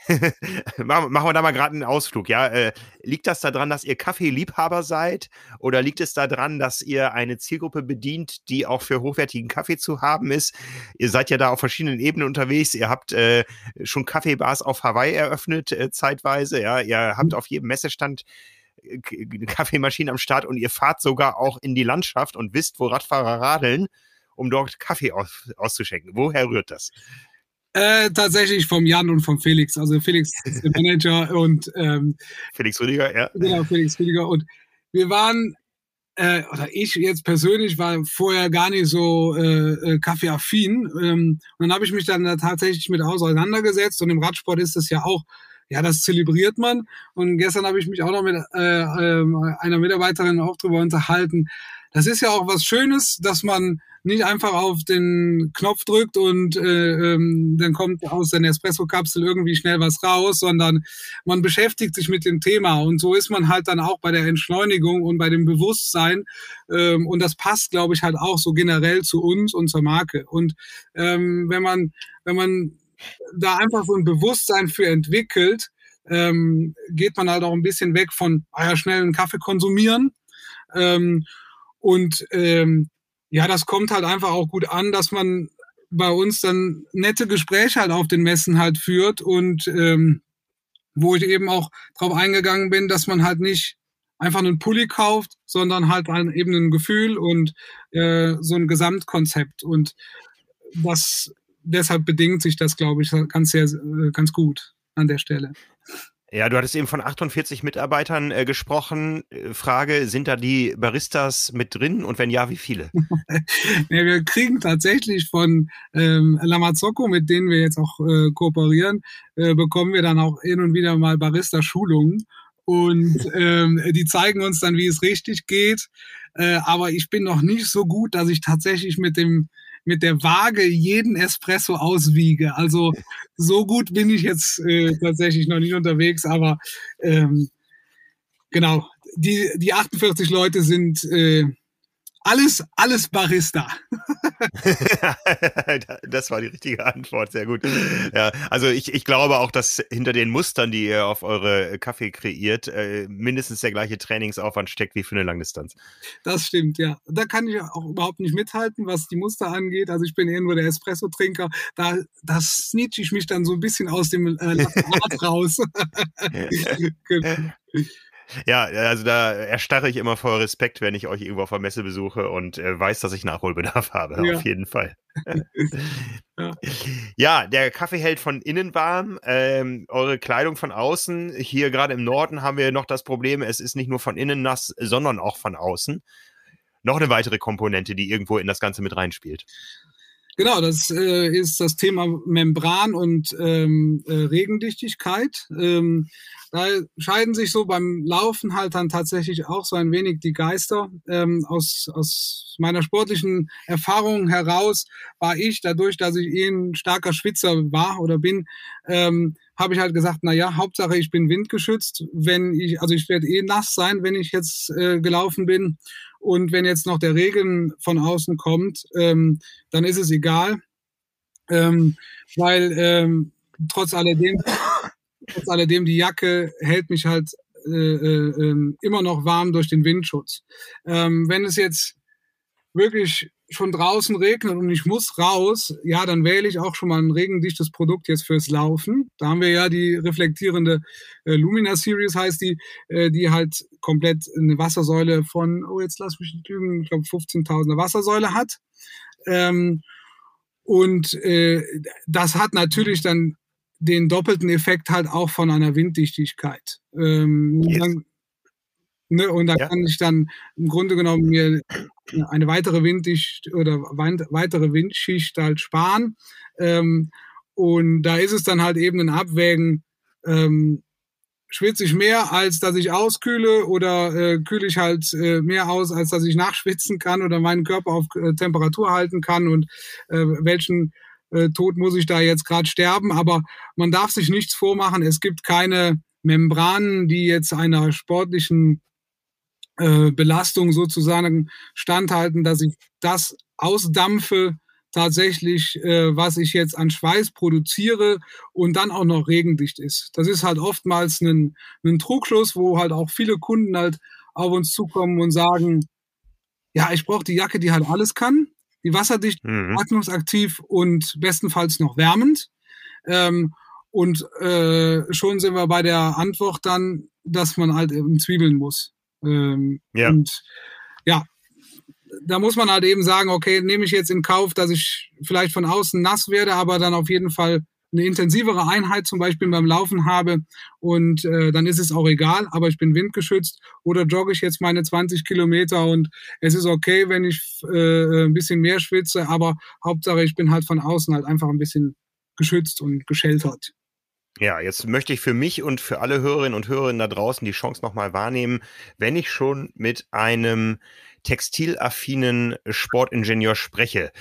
machen, wir da mal gerade einen Ausflug. Ja, äh, liegt das daran, dass ihr Kaffeeliebhaber seid? Oder liegt es daran, dass ihr eine Zielgruppe bedient, die auch für hochwertigen Kaffee zu haben ist? Ihr seid ja da auf verschiedenen Ebenen unterwegs. Ihr habt äh, schon Kaffeebars auf Hawaii eröffnet, äh, zeitweise. Ja, ihr habt mhm. auf jedem Messestand Kaffeemaschine am Start und ihr fahrt sogar auch in die Landschaft und wisst, wo Radfahrer radeln, um dort Kaffee aus, auszuschenken. Woher rührt das? Äh, tatsächlich vom Jan und vom Felix. Also Felix ist der Manager und ähm, Felix Rüdiger, ja. Genau, Felix Rüdiger. Und wir waren, äh, oder ich jetzt persönlich war vorher gar nicht so äh, äh kaffeeaffin. Ähm, und dann habe ich mich dann da tatsächlich mit auseinandergesetzt. Und im Radsport ist das ja auch ja, das zelebriert man. Und gestern habe ich mich auch noch mit äh, äh, einer Mitarbeiterin auch drüber unterhalten. Das ist ja auch was Schönes, dass man nicht einfach auf den Knopf drückt und äh, ähm, dann kommt aus der Espresso-Kapsel irgendwie schnell was raus, sondern man beschäftigt sich mit dem Thema. Und so ist man halt dann auch bei der Entschleunigung und bei dem Bewusstsein. Ähm, und das passt, glaube ich, halt auch so generell zu uns und zur Marke. Und ähm, wenn man, wenn man da einfach so ein Bewusstsein für entwickelt, ähm, geht man halt auch ein bisschen weg von ah ja, schnell einen Kaffee konsumieren. Ähm, und ähm, ja, das kommt halt einfach auch gut an, dass man bei uns dann nette Gespräche halt auf den Messen halt führt und ähm, wo ich eben auch drauf eingegangen bin, dass man halt nicht einfach einen Pulli kauft, sondern halt eben ein Gefühl und äh, so ein Gesamtkonzept. Und das deshalb bedingt sich das, glaube ich, ganz, sehr, äh, ganz gut an der Stelle. Ja, du hattest eben von 48 Mitarbeitern äh, gesprochen. Äh, Frage, sind da die Baristas mit drin und wenn ja, wie viele? ja, wir kriegen tatsächlich von ähm, Lamazocco, mit denen wir jetzt auch äh, kooperieren, äh, bekommen wir dann auch hin und wieder mal Barista-Schulungen und ähm, die zeigen uns dann, wie es richtig geht. Äh, aber ich bin noch nicht so gut, dass ich tatsächlich mit dem mit der Waage jeden Espresso auswiege. Also so gut bin ich jetzt äh, tatsächlich noch nicht unterwegs, aber ähm, genau, die, die 48 Leute sind äh, alles, alles Barista. das war die richtige Antwort, sehr gut. Ja, also ich, ich glaube auch, dass hinter den Mustern, die ihr auf eure Kaffee kreiert, äh, mindestens der gleiche Trainingsaufwand steckt wie für eine Langdistanz. Das stimmt, ja. Da kann ich auch überhaupt nicht mithalten, was die Muster angeht. Also ich bin eher nur der Espresso-Trinker. Da, da snitch ich mich dann so ein bisschen aus dem äh, raus. genau. Ja, also da erstarre ich immer vor Respekt, wenn ich euch irgendwo auf der Messe besuche und äh, weiß, dass ich Nachholbedarf habe. Ja. Auf jeden Fall. ja. ja. der Kaffee hält von innen warm. Ähm, eure Kleidung von außen. Hier gerade im Norden haben wir noch das Problem, es ist nicht nur von innen nass, sondern auch von außen. Noch eine weitere Komponente, die irgendwo in das Ganze mit reinspielt. Genau, das äh, ist das Thema Membran und ähm, äh, Regendichtigkeit. Ähm, da scheiden sich so beim Laufen halt dann tatsächlich auch so ein wenig die Geister. Ähm, aus, aus meiner sportlichen Erfahrung heraus war ich, dadurch, dass ich eh ein starker Schwitzer war oder bin, ähm, habe ich halt gesagt, na ja, Hauptsache ich bin windgeschützt. Wenn ich, also ich werde eh nass sein, wenn ich jetzt äh, gelaufen bin. Und wenn jetzt noch der Regen von außen kommt, ähm, dann ist es egal, ähm, weil ähm, trotz alledem, trotz alledem die Jacke hält mich halt äh, äh, ähm, immer noch warm durch den Windschutz. Ähm, wenn es jetzt wirklich schon draußen regnet und ich muss raus, ja, dann wähle ich auch schon mal ein regendichtes Produkt jetzt fürs Laufen. Da haben wir ja die reflektierende äh, Lumina Series, heißt die, äh, die halt komplett eine Wassersäule von, oh, jetzt lass mich nicht lügen, ich glaube 15.000er Wassersäule hat. Ähm, und äh, das hat natürlich dann den doppelten Effekt halt auch von einer Winddichtigkeit. Ähm, yes. dann, ne, und da ja. kann ich dann im Grunde genommen mir eine weitere Winddicht oder weitere Windschicht halt sparen. Ähm, und da ist es dann halt eben ein Abwägen, ähm, schwitze ich mehr, als dass ich auskühle oder äh, kühle ich halt äh, mehr aus, als dass ich nachschwitzen kann oder meinen Körper auf äh, Temperatur halten kann und äh, welchen äh, Tod muss ich da jetzt gerade sterben. Aber man darf sich nichts vormachen. Es gibt keine Membranen, die jetzt einer sportlichen äh, Belastung sozusagen standhalten, dass ich das ausdampfe, tatsächlich, äh, was ich jetzt an Schweiß produziere und dann auch noch regendicht ist. Das ist halt oftmals ein, ein Trugschluss, wo halt auch viele Kunden halt auf uns zukommen und sagen, ja, ich brauche die Jacke, die halt alles kann die wasserdicht, mhm. atmungsaktiv und bestenfalls noch wärmend. Ähm, und äh, schon sind wir bei der Antwort dann, dass man halt eben zwiebeln muss. Ähm, ja. Und ja, da muss man halt eben sagen, okay, nehme ich jetzt in Kauf, dass ich vielleicht von außen nass werde, aber dann auf jeden Fall eine intensivere Einheit zum Beispiel beim Laufen habe und äh, dann ist es auch egal, aber ich bin windgeschützt oder jogge ich jetzt meine 20 Kilometer und es ist okay, wenn ich äh, ein bisschen mehr schwitze, aber Hauptsache ich bin halt von außen halt einfach ein bisschen geschützt und gescheltert. Ja, jetzt möchte ich für mich und für alle Hörerinnen und Hörer da draußen die Chance nochmal wahrnehmen, wenn ich schon mit einem textilaffinen Sportingenieur spreche.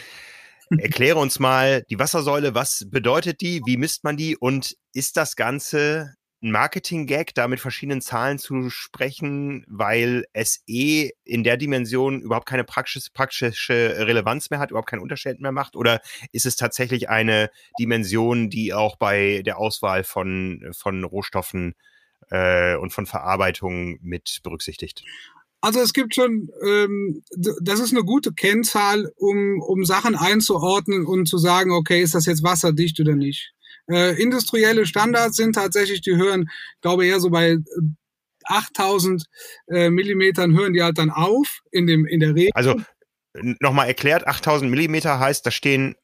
Erkläre uns mal die Wassersäule, was bedeutet die, wie misst man die? Und ist das Ganze ein Marketing-Gag, da mit verschiedenen Zahlen zu sprechen, weil es eh in der Dimension überhaupt keine praktische, praktische Relevanz mehr hat, überhaupt keinen Unterschied mehr macht? Oder ist es tatsächlich eine Dimension, die auch bei der Auswahl von, von Rohstoffen äh, und von Verarbeitung mit berücksichtigt? Also es gibt schon, ähm, das ist eine gute Kennzahl, um, um Sachen einzuordnen und zu sagen, okay, ist das jetzt wasserdicht oder nicht. Äh, industrielle Standards sind tatsächlich, die hören, glaube eher so bei 8000 äh, Millimetern hören die halt dann auf in dem in der Regel. Also nochmal erklärt, 8000 Millimeter heißt, da stehen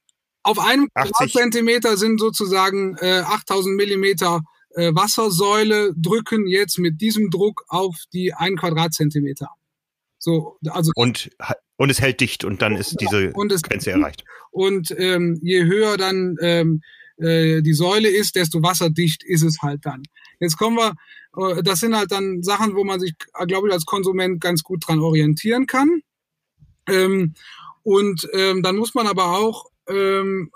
auf einem Quadratzentimeter sind sozusagen äh, 8000 Millimeter äh, Wassersäule drücken jetzt mit diesem Druck auf die ein Quadratzentimeter. So, also und, und es hält dicht und dann ist diese Grenze erreicht. Und ähm, je höher dann ähm, äh, die Säule ist, desto wasserdicht ist es halt dann. Jetzt kommen wir, äh, das sind halt dann Sachen, wo man sich, glaube ich, als Konsument ganz gut dran orientieren kann. Ähm, und ähm, dann muss man aber auch ähm,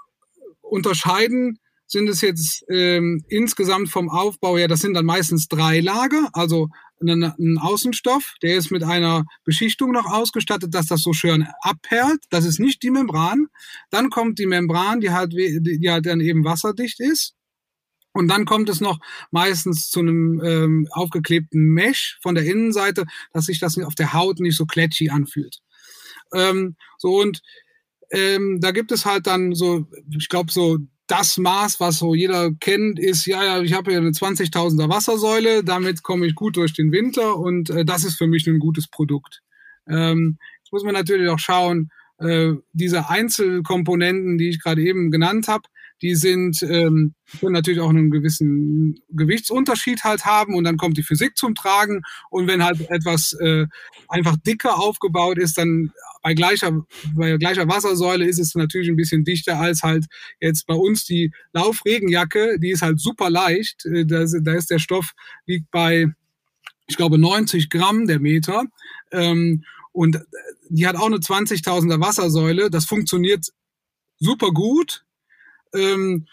unterscheiden, sind es jetzt ähm, insgesamt vom Aufbau her, das sind dann meistens drei Lager, also ein, ein Außenstoff, der ist mit einer Beschichtung noch ausgestattet, dass das so schön abperlt. Das ist nicht die Membran. Dann kommt die Membran, die halt, die halt dann eben wasserdicht ist. Und dann kommt es noch meistens zu einem ähm, aufgeklebten Mesh von der Innenseite, dass sich das auf der Haut nicht so kletschig anfühlt. Ähm, so und ähm, da gibt es halt dann so, ich glaube so das Maß, was so jeder kennt, ist, ja, ja, ich habe hier eine 20.000er Wassersäule, damit komme ich gut durch den Winter und äh, das ist für mich ein gutes Produkt. Ähm, jetzt muss man natürlich auch schauen, äh, diese Einzelkomponenten, die ich gerade eben genannt habe, die sind, ähm, können natürlich auch einen gewissen Gewichtsunterschied halt haben und dann kommt die Physik zum Tragen. Und wenn halt etwas äh, einfach dicker aufgebaut ist, dann bei gleicher, bei gleicher Wassersäule ist es natürlich ein bisschen dichter als halt jetzt bei uns die Laufregenjacke, die ist halt super leicht, äh, da, da ist der Stoff, liegt bei, ich glaube, 90 Gramm der Meter. Ähm, und die hat auch eine 20.000er Wassersäule, das funktioniert super gut, ähm,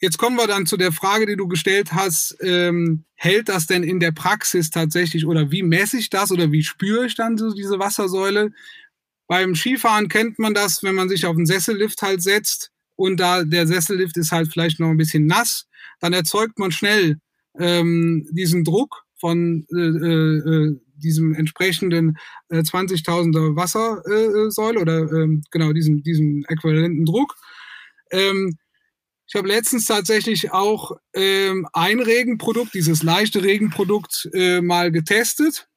jetzt kommen wir dann zu der Frage, die du gestellt hast. Ähm, hält das denn in der Praxis tatsächlich oder wie messe ich das oder wie spüre ich dann so diese Wassersäule? Beim Skifahren kennt man das, wenn man sich auf einen Sessellift halt setzt und da der Sessellift ist halt vielleicht noch ein bisschen nass, dann erzeugt man schnell ähm, diesen Druck von äh, äh, diesem entsprechenden äh, 20.000er Wassersäule oder äh, genau diesem, diesem äquivalenten Druck. Ähm, ich habe letztens tatsächlich auch ähm, ein Regenprodukt, dieses leichte Regenprodukt, äh, mal getestet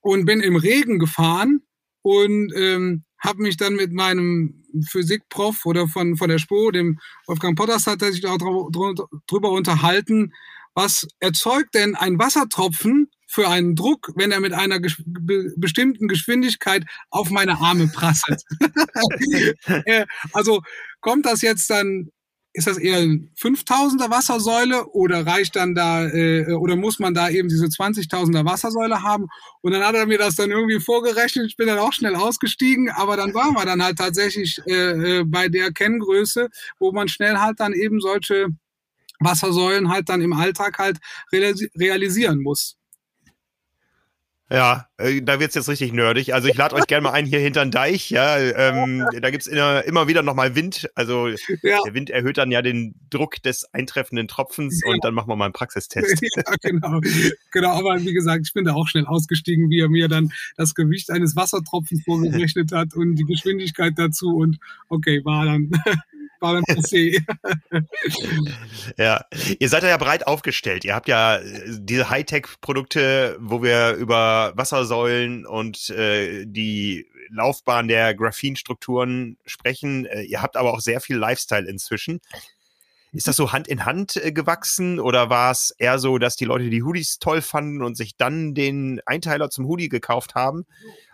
und bin im Regen gefahren und ähm, habe mich dann mit meinem Physikprof oder von, von der SPO, dem Wolfgang Potters, er sich auch drüber unterhalten, was erzeugt denn ein Wassertropfen für einen Druck, wenn er mit einer ges be bestimmten Geschwindigkeit auf meine Arme prasselt. Äh, also kommt das jetzt dann ist das eher ein 5000er Wassersäule oder reicht dann da äh, oder muss man da eben diese 20.000er Wassersäule haben? Und dann hat er mir das dann irgendwie vorgerechnet. Ich bin dann auch schnell ausgestiegen, aber dann waren wir dann halt tatsächlich äh, äh bei der Kenngröße, wo man schnell halt dann eben solche Wassersäulen halt dann im Alltag halt realisieren muss. Ja, äh, da wird's jetzt richtig nerdig. Also ich lade euch gerne mal ein hier hinter den Deich. Ja, ähm, da gibt's immer, immer wieder nochmal Wind. Also ja. der Wind erhöht dann ja den Druck des eintreffenden Tropfens ja. und dann machen wir mal einen Praxistest. Ja, genau. Genau, aber wie gesagt, ich bin da auch schnell ausgestiegen, wie er mir dann das Gewicht eines Wassertropfens vorgerechnet hat und die Geschwindigkeit dazu und okay, war dann dann passé. ja, ihr seid ja breit aufgestellt. Ihr habt ja äh, diese Hightech-Produkte, wo wir über Wassersäulen und äh, die Laufbahn der Graphenstrukturen sprechen. Äh, ihr habt aber auch sehr viel Lifestyle inzwischen. Ist das so Hand in Hand äh, gewachsen oder war es eher so, dass die Leute die Hoodies toll fanden und sich dann den Einteiler zum Hoodie gekauft haben?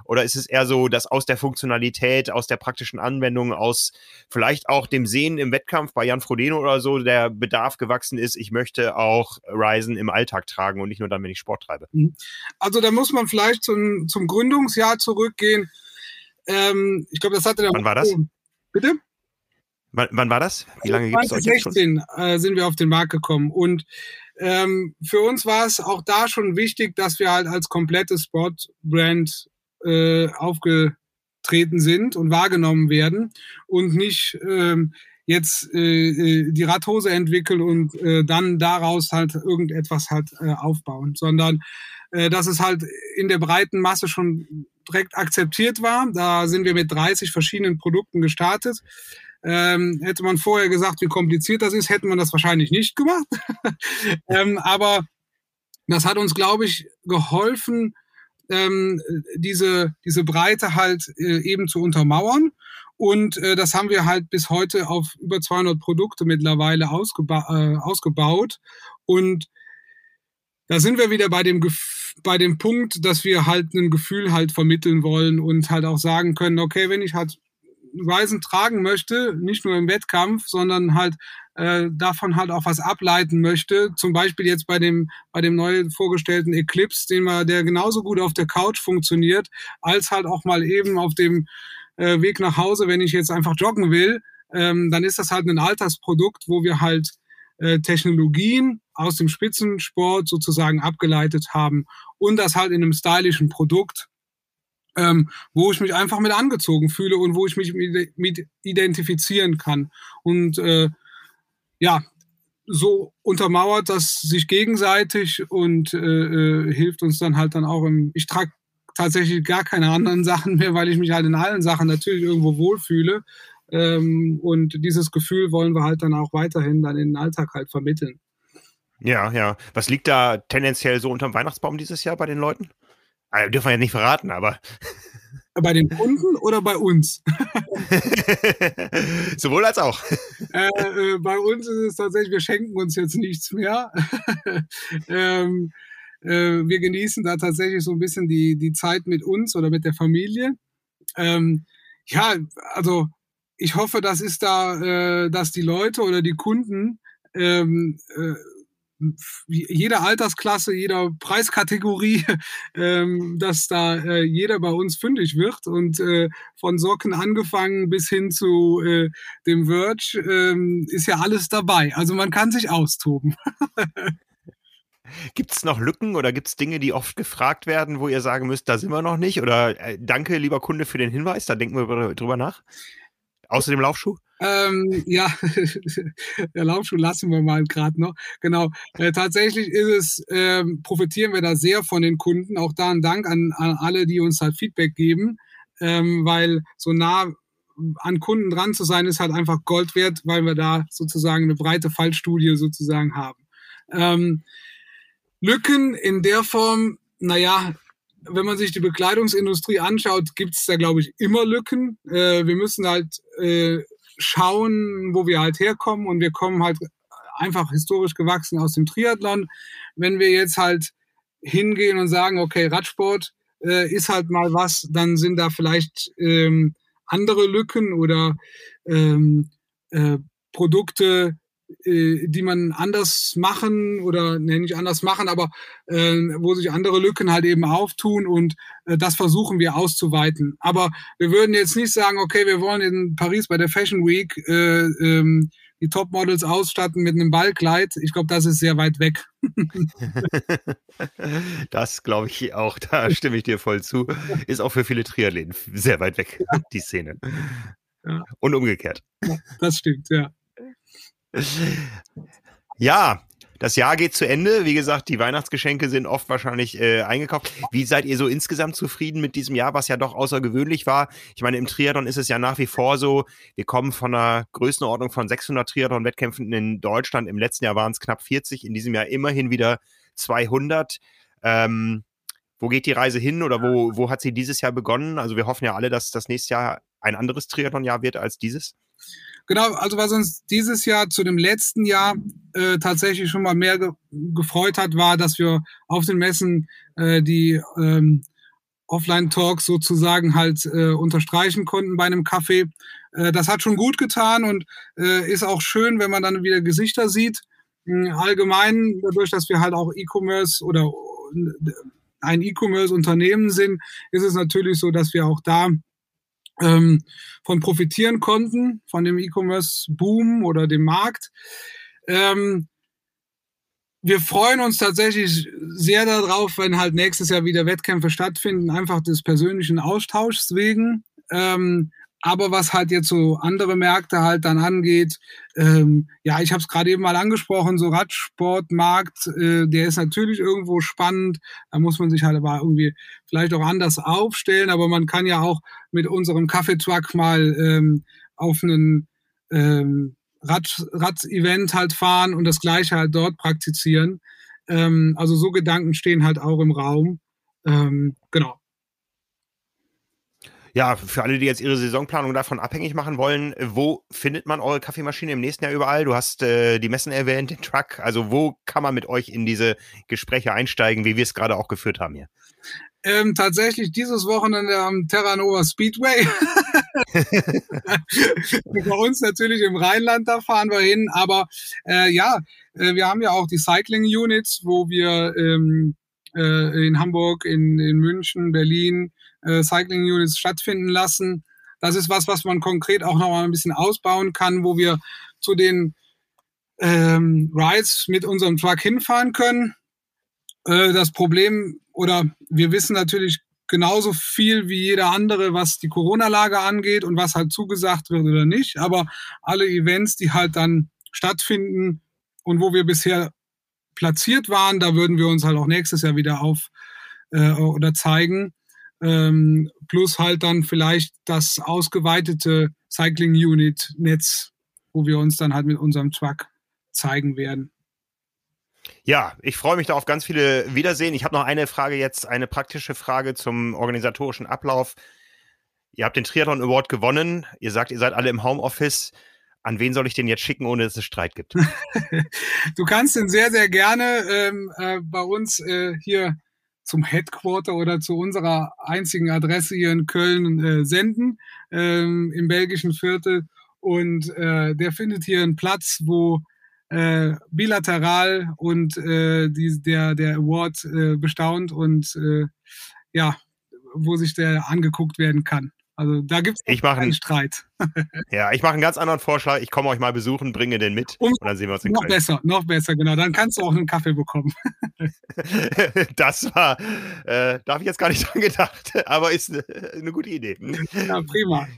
Oder ist es eher so, dass aus der Funktionalität, aus der praktischen Anwendung, aus vielleicht auch dem Sehen im Wettkampf bei Jan Frodeno oder so der Bedarf gewachsen ist, ich möchte auch Ryzen im Alltag tragen und nicht nur dann, wenn ich Sport treibe? Mhm. Also da muss man vielleicht zum, zum Gründungsjahr zurückgehen. Ähm, ich glaube, das hatte der. Wann war das? Bitte? Wann, wann war das? Wie lange gibt es euch jetzt schon? Äh, sind wir auf den Markt gekommen. Und ähm, für uns war es auch da schon wichtig, dass wir halt als komplette Sportbrand äh, aufgetreten sind und wahrgenommen werden und nicht ähm, jetzt äh, äh, die Radhose entwickeln und äh, dann daraus halt irgendetwas halt äh, aufbauen, sondern äh, dass es halt in der breiten Masse schon direkt akzeptiert war. Da sind wir mit 30 verschiedenen Produkten gestartet. Ähm, hätte man vorher gesagt, wie kompliziert das ist, hätte man das wahrscheinlich nicht gemacht. ähm, aber das hat uns, glaube ich, geholfen, ähm, diese, diese Breite halt äh, eben zu untermauern. Und äh, das haben wir halt bis heute auf über 200 Produkte mittlerweile ausgeba äh, ausgebaut. Und da sind wir wieder bei dem, bei dem Punkt, dass wir halt ein Gefühl halt vermitteln wollen und halt auch sagen können, okay, wenn ich halt Weisen tragen möchte, nicht nur im Wettkampf, sondern halt äh, davon halt auch was ableiten möchte. Zum Beispiel jetzt bei dem, bei dem neu vorgestellten Eclipse, den man, der genauso gut auf der Couch funktioniert, als halt auch mal eben auf dem äh, Weg nach Hause, wenn ich jetzt einfach joggen will, ähm, dann ist das halt ein Alltagsprodukt, wo wir halt äh, Technologien aus dem Spitzensport sozusagen abgeleitet haben und das halt in einem stylischen Produkt ähm, wo ich mich einfach mit angezogen fühle und wo ich mich mit, mit identifizieren kann. Und äh, ja, so untermauert das sich gegenseitig und äh, äh, hilft uns dann halt dann auch im, ich trage tatsächlich gar keine anderen Sachen mehr, weil ich mich halt in allen Sachen natürlich irgendwo wohlfühle. Ähm, und dieses Gefühl wollen wir halt dann auch weiterhin dann in den Alltag halt vermitteln. Ja, ja. Was liegt da tendenziell so unterm Weihnachtsbaum dieses Jahr bei den Leuten? Also, dürfen wir ja nicht verraten, aber. Bei den Kunden oder bei uns? Sowohl als auch. Äh, äh, bei uns ist es tatsächlich, wir schenken uns jetzt nichts mehr. ähm, äh, wir genießen da tatsächlich so ein bisschen die, die Zeit mit uns oder mit der Familie. Ähm, ja, also ich hoffe, das ist da, äh, dass die Leute oder die Kunden ähm, äh, jede Altersklasse, jeder Preiskategorie, ähm, dass da äh, jeder bei uns fündig wird und äh, von Socken angefangen bis hin zu äh, dem Verge ähm, ist ja alles dabei. Also man kann sich austoben. Gibt es noch Lücken oder gibt es Dinge, die oft gefragt werden, wo ihr sagen müsst, da sind wir noch nicht? Oder äh, danke, lieber Kunde, für den Hinweis, da denken wir drüber nach. Außer dem Laufschuh? Ähm, ja, der Laufschuh lassen wir mal gerade noch. Genau. Äh, tatsächlich ist es, äh, profitieren wir da sehr von den Kunden. Auch da ein Dank an, an alle, die uns halt Feedback geben, ähm, weil so nah an Kunden dran zu sein, ist halt einfach Gold wert, weil wir da sozusagen eine breite Fallstudie sozusagen haben. Ähm, Lücken in der Form, naja, wenn man sich die Bekleidungsindustrie anschaut, gibt es da, glaube ich, immer Lücken. Äh, wir müssen halt äh, schauen, wo wir halt herkommen und wir kommen halt einfach historisch gewachsen aus dem Triathlon. Wenn wir jetzt halt hingehen und sagen, okay, Radsport äh, ist halt mal was, dann sind da vielleicht ähm, andere Lücken oder ähm, äh, Produkte, die man anders machen oder ne, nicht anders machen, aber äh, wo sich andere Lücken halt eben auftun und äh, das versuchen wir auszuweiten. Aber wir würden jetzt nicht sagen, okay, wir wollen in Paris bei der Fashion Week äh, ähm, die Topmodels ausstatten mit einem Ballkleid. Ich glaube, das ist sehr weit weg. das glaube ich auch, da stimme ich dir voll zu. Ist auch für viele Triathleten sehr weit weg, ja. die Szene. Ja. Und umgekehrt. Ja, das stimmt, ja. Ja, das Jahr geht zu Ende. Wie gesagt, die Weihnachtsgeschenke sind oft wahrscheinlich äh, eingekauft. Wie seid ihr so insgesamt zufrieden mit diesem Jahr, was ja doch außergewöhnlich war? Ich meine, im Triathlon ist es ja nach wie vor so, wir kommen von einer Größenordnung von 600 Triathlon-Wettkämpfen in Deutschland. Im letzten Jahr waren es knapp 40, in diesem Jahr immerhin wieder 200. Ähm, wo geht die Reise hin oder wo, wo hat sie dieses Jahr begonnen? Also wir hoffen ja alle, dass das nächste Jahr ein anderes Triathlon-Jahr wird als dieses. Genau, also was uns dieses Jahr zu dem letzten Jahr äh, tatsächlich schon mal mehr ge gefreut hat, war, dass wir auf den Messen äh, die ähm, Offline-Talks sozusagen halt äh, unterstreichen konnten bei einem Kaffee. Äh, das hat schon gut getan und äh, ist auch schön, wenn man dann wieder Gesichter sieht. Äh, allgemein, dadurch, dass wir halt auch E-Commerce oder äh, ein E-Commerce-Unternehmen sind, ist es natürlich so, dass wir auch da ähm, von profitieren konnten, von dem E-Commerce-Boom oder dem Markt. Ähm, wir freuen uns tatsächlich sehr darauf, wenn halt nächstes Jahr wieder Wettkämpfe stattfinden, einfach des persönlichen Austauschs wegen. Ähm, aber was halt jetzt so andere Märkte halt dann angeht, ähm, ja, ich habe es gerade eben mal angesprochen, so Radsportmarkt, äh, der ist natürlich irgendwo spannend. Da muss man sich halt aber irgendwie vielleicht auch anders aufstellen. Aber man kann ja auch mit unserem Kaffeetruck mal ähm, auf einen ähm, Rad-Event halt fahren und das Gleiche halt dort praktizieren. Ähm, also so Gedanken stehen halt auch im Raum. Ähm, genau ja, für alle, die jetzt ihre Saisonplanung davon abhängig machen wollen, wo findet man eure Kaffeemaschine im nächsten Jahr überall? Du hast äh, die Messen erwähnt, den Truck. Also wo kann man mit euch in diese Gespräche einsteigen, wie wir es gerade auch geführt haben hier? Ähm, tatsächlich dieses Wochenende am Terranova Speedway. Bei uns natürlich im Rheinland, da fahren wir hin. Aber äh, ja, äh, wir haben ja auch die Cycling Units, wo wir ähm, äh, in Hamburg, in, in München, Berlin, äh, Cycling Units stattfinden lassen. Das ist was, was man konkret auch noch mal ein bisschen ausbauen kann, wo wir zu den ähm, Rides mit unserem Truck hinfahren können. Äh, das Problem oder wir wissen natürlich genauso viel wie jeder andere, was die Corona-Lage angeht und was halt zugesagt wird oder nicht. Aber alle Events, die halt dann stattfinden und wo wir bisher platziert waren, da würden wir uns halt auch nächstes Jahr wieder auf äh, oder zeigen. Ähm, plus halt dann vielleicht das ausgeweitete Cycling Unit Netz, wo wir uns dann halt mit unserem Truck zeigen werden. Ja, ich freue mich da auf ganz viele Wiedersehen. Ich habe noch eine Frage jetzt, eine praktische Frage zum organisatorischen Ablauf. Ihr habt den Triathlon Award gewonnen. Ihr sagt, ihr seid alle im Homeoffice. An wen soll ich den jetzt schicken, ohne dass es Streit gibt? du kannst den sehr, sehr gerne ähm, äh, bei uns äh, hier zum Headquarter oder zu unserer einzigen Adresse hier in Köln äh, senden, ähm, im belgischen Viertel. Und äh, der findet hier einen Platz, wo äh, bilateral und äh, die, der, der Award äh, bestaunt und äh, ja, wo sich der angeguckt werden kann. Also da gibt es keinen Streit. ja, ich mache einen ganz anderen Vorschlag. Ich komme euch mal besuchen, bringe den mit um, und dann sehen wir uns in Noch Köln. besser, noch besser, genau. Dann kannst du auch einen Kaffee bekommen. das war, äh, da habe ich jetzt gar nicht dran gedacht, aber ist eine, eine gute Idee. Ja, prima.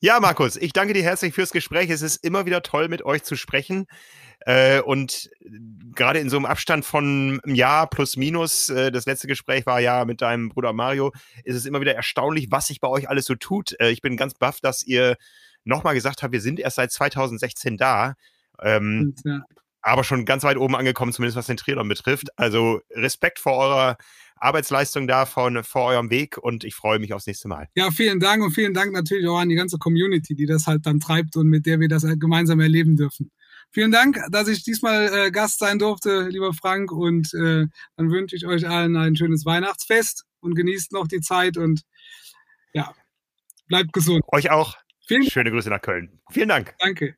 Ja, Markus, ich danke dir herzlich fürs Gespräch. Es ist immer wieder toll, mit euch zu sprechen. Äh, und gerade in so einem Abstand von einem Jahr plus minus, äh, das letzte Gespräch war ja mit deinem Bruder Mario, ist es immer wieder erstaunlich, was sich bei euch alles so tut. Äh, ich bin ganz baff, dass ihr nochmal gesagt habt, wir sind erst seit 2016 da. Ähm, ja. Aber schon ganz weit oben angekommen, zumindest was den Triathlon betrifft. Also Respekt vor eurer Arbeitsleistung da von, vor eurem Weg und ich freue mich aufs nächste Mal. Ja, vielen Dank und vielen Dank natürlich auch an die ganze Community, die das halt dann treibt und mit der wir das halt gemeinsam erleben dürfen. Vielen Dank, dass ich diesmal äh, Gast sein durfte, lieber Frank, und äh, dann wünsche ich euch allen ein schönes Weihnachtsfest und genießt noch die Zeit und ja, bleibt gesund. Euch auch. Vielen Schöne Grüße nach Köln. Vielen Dank. Danke.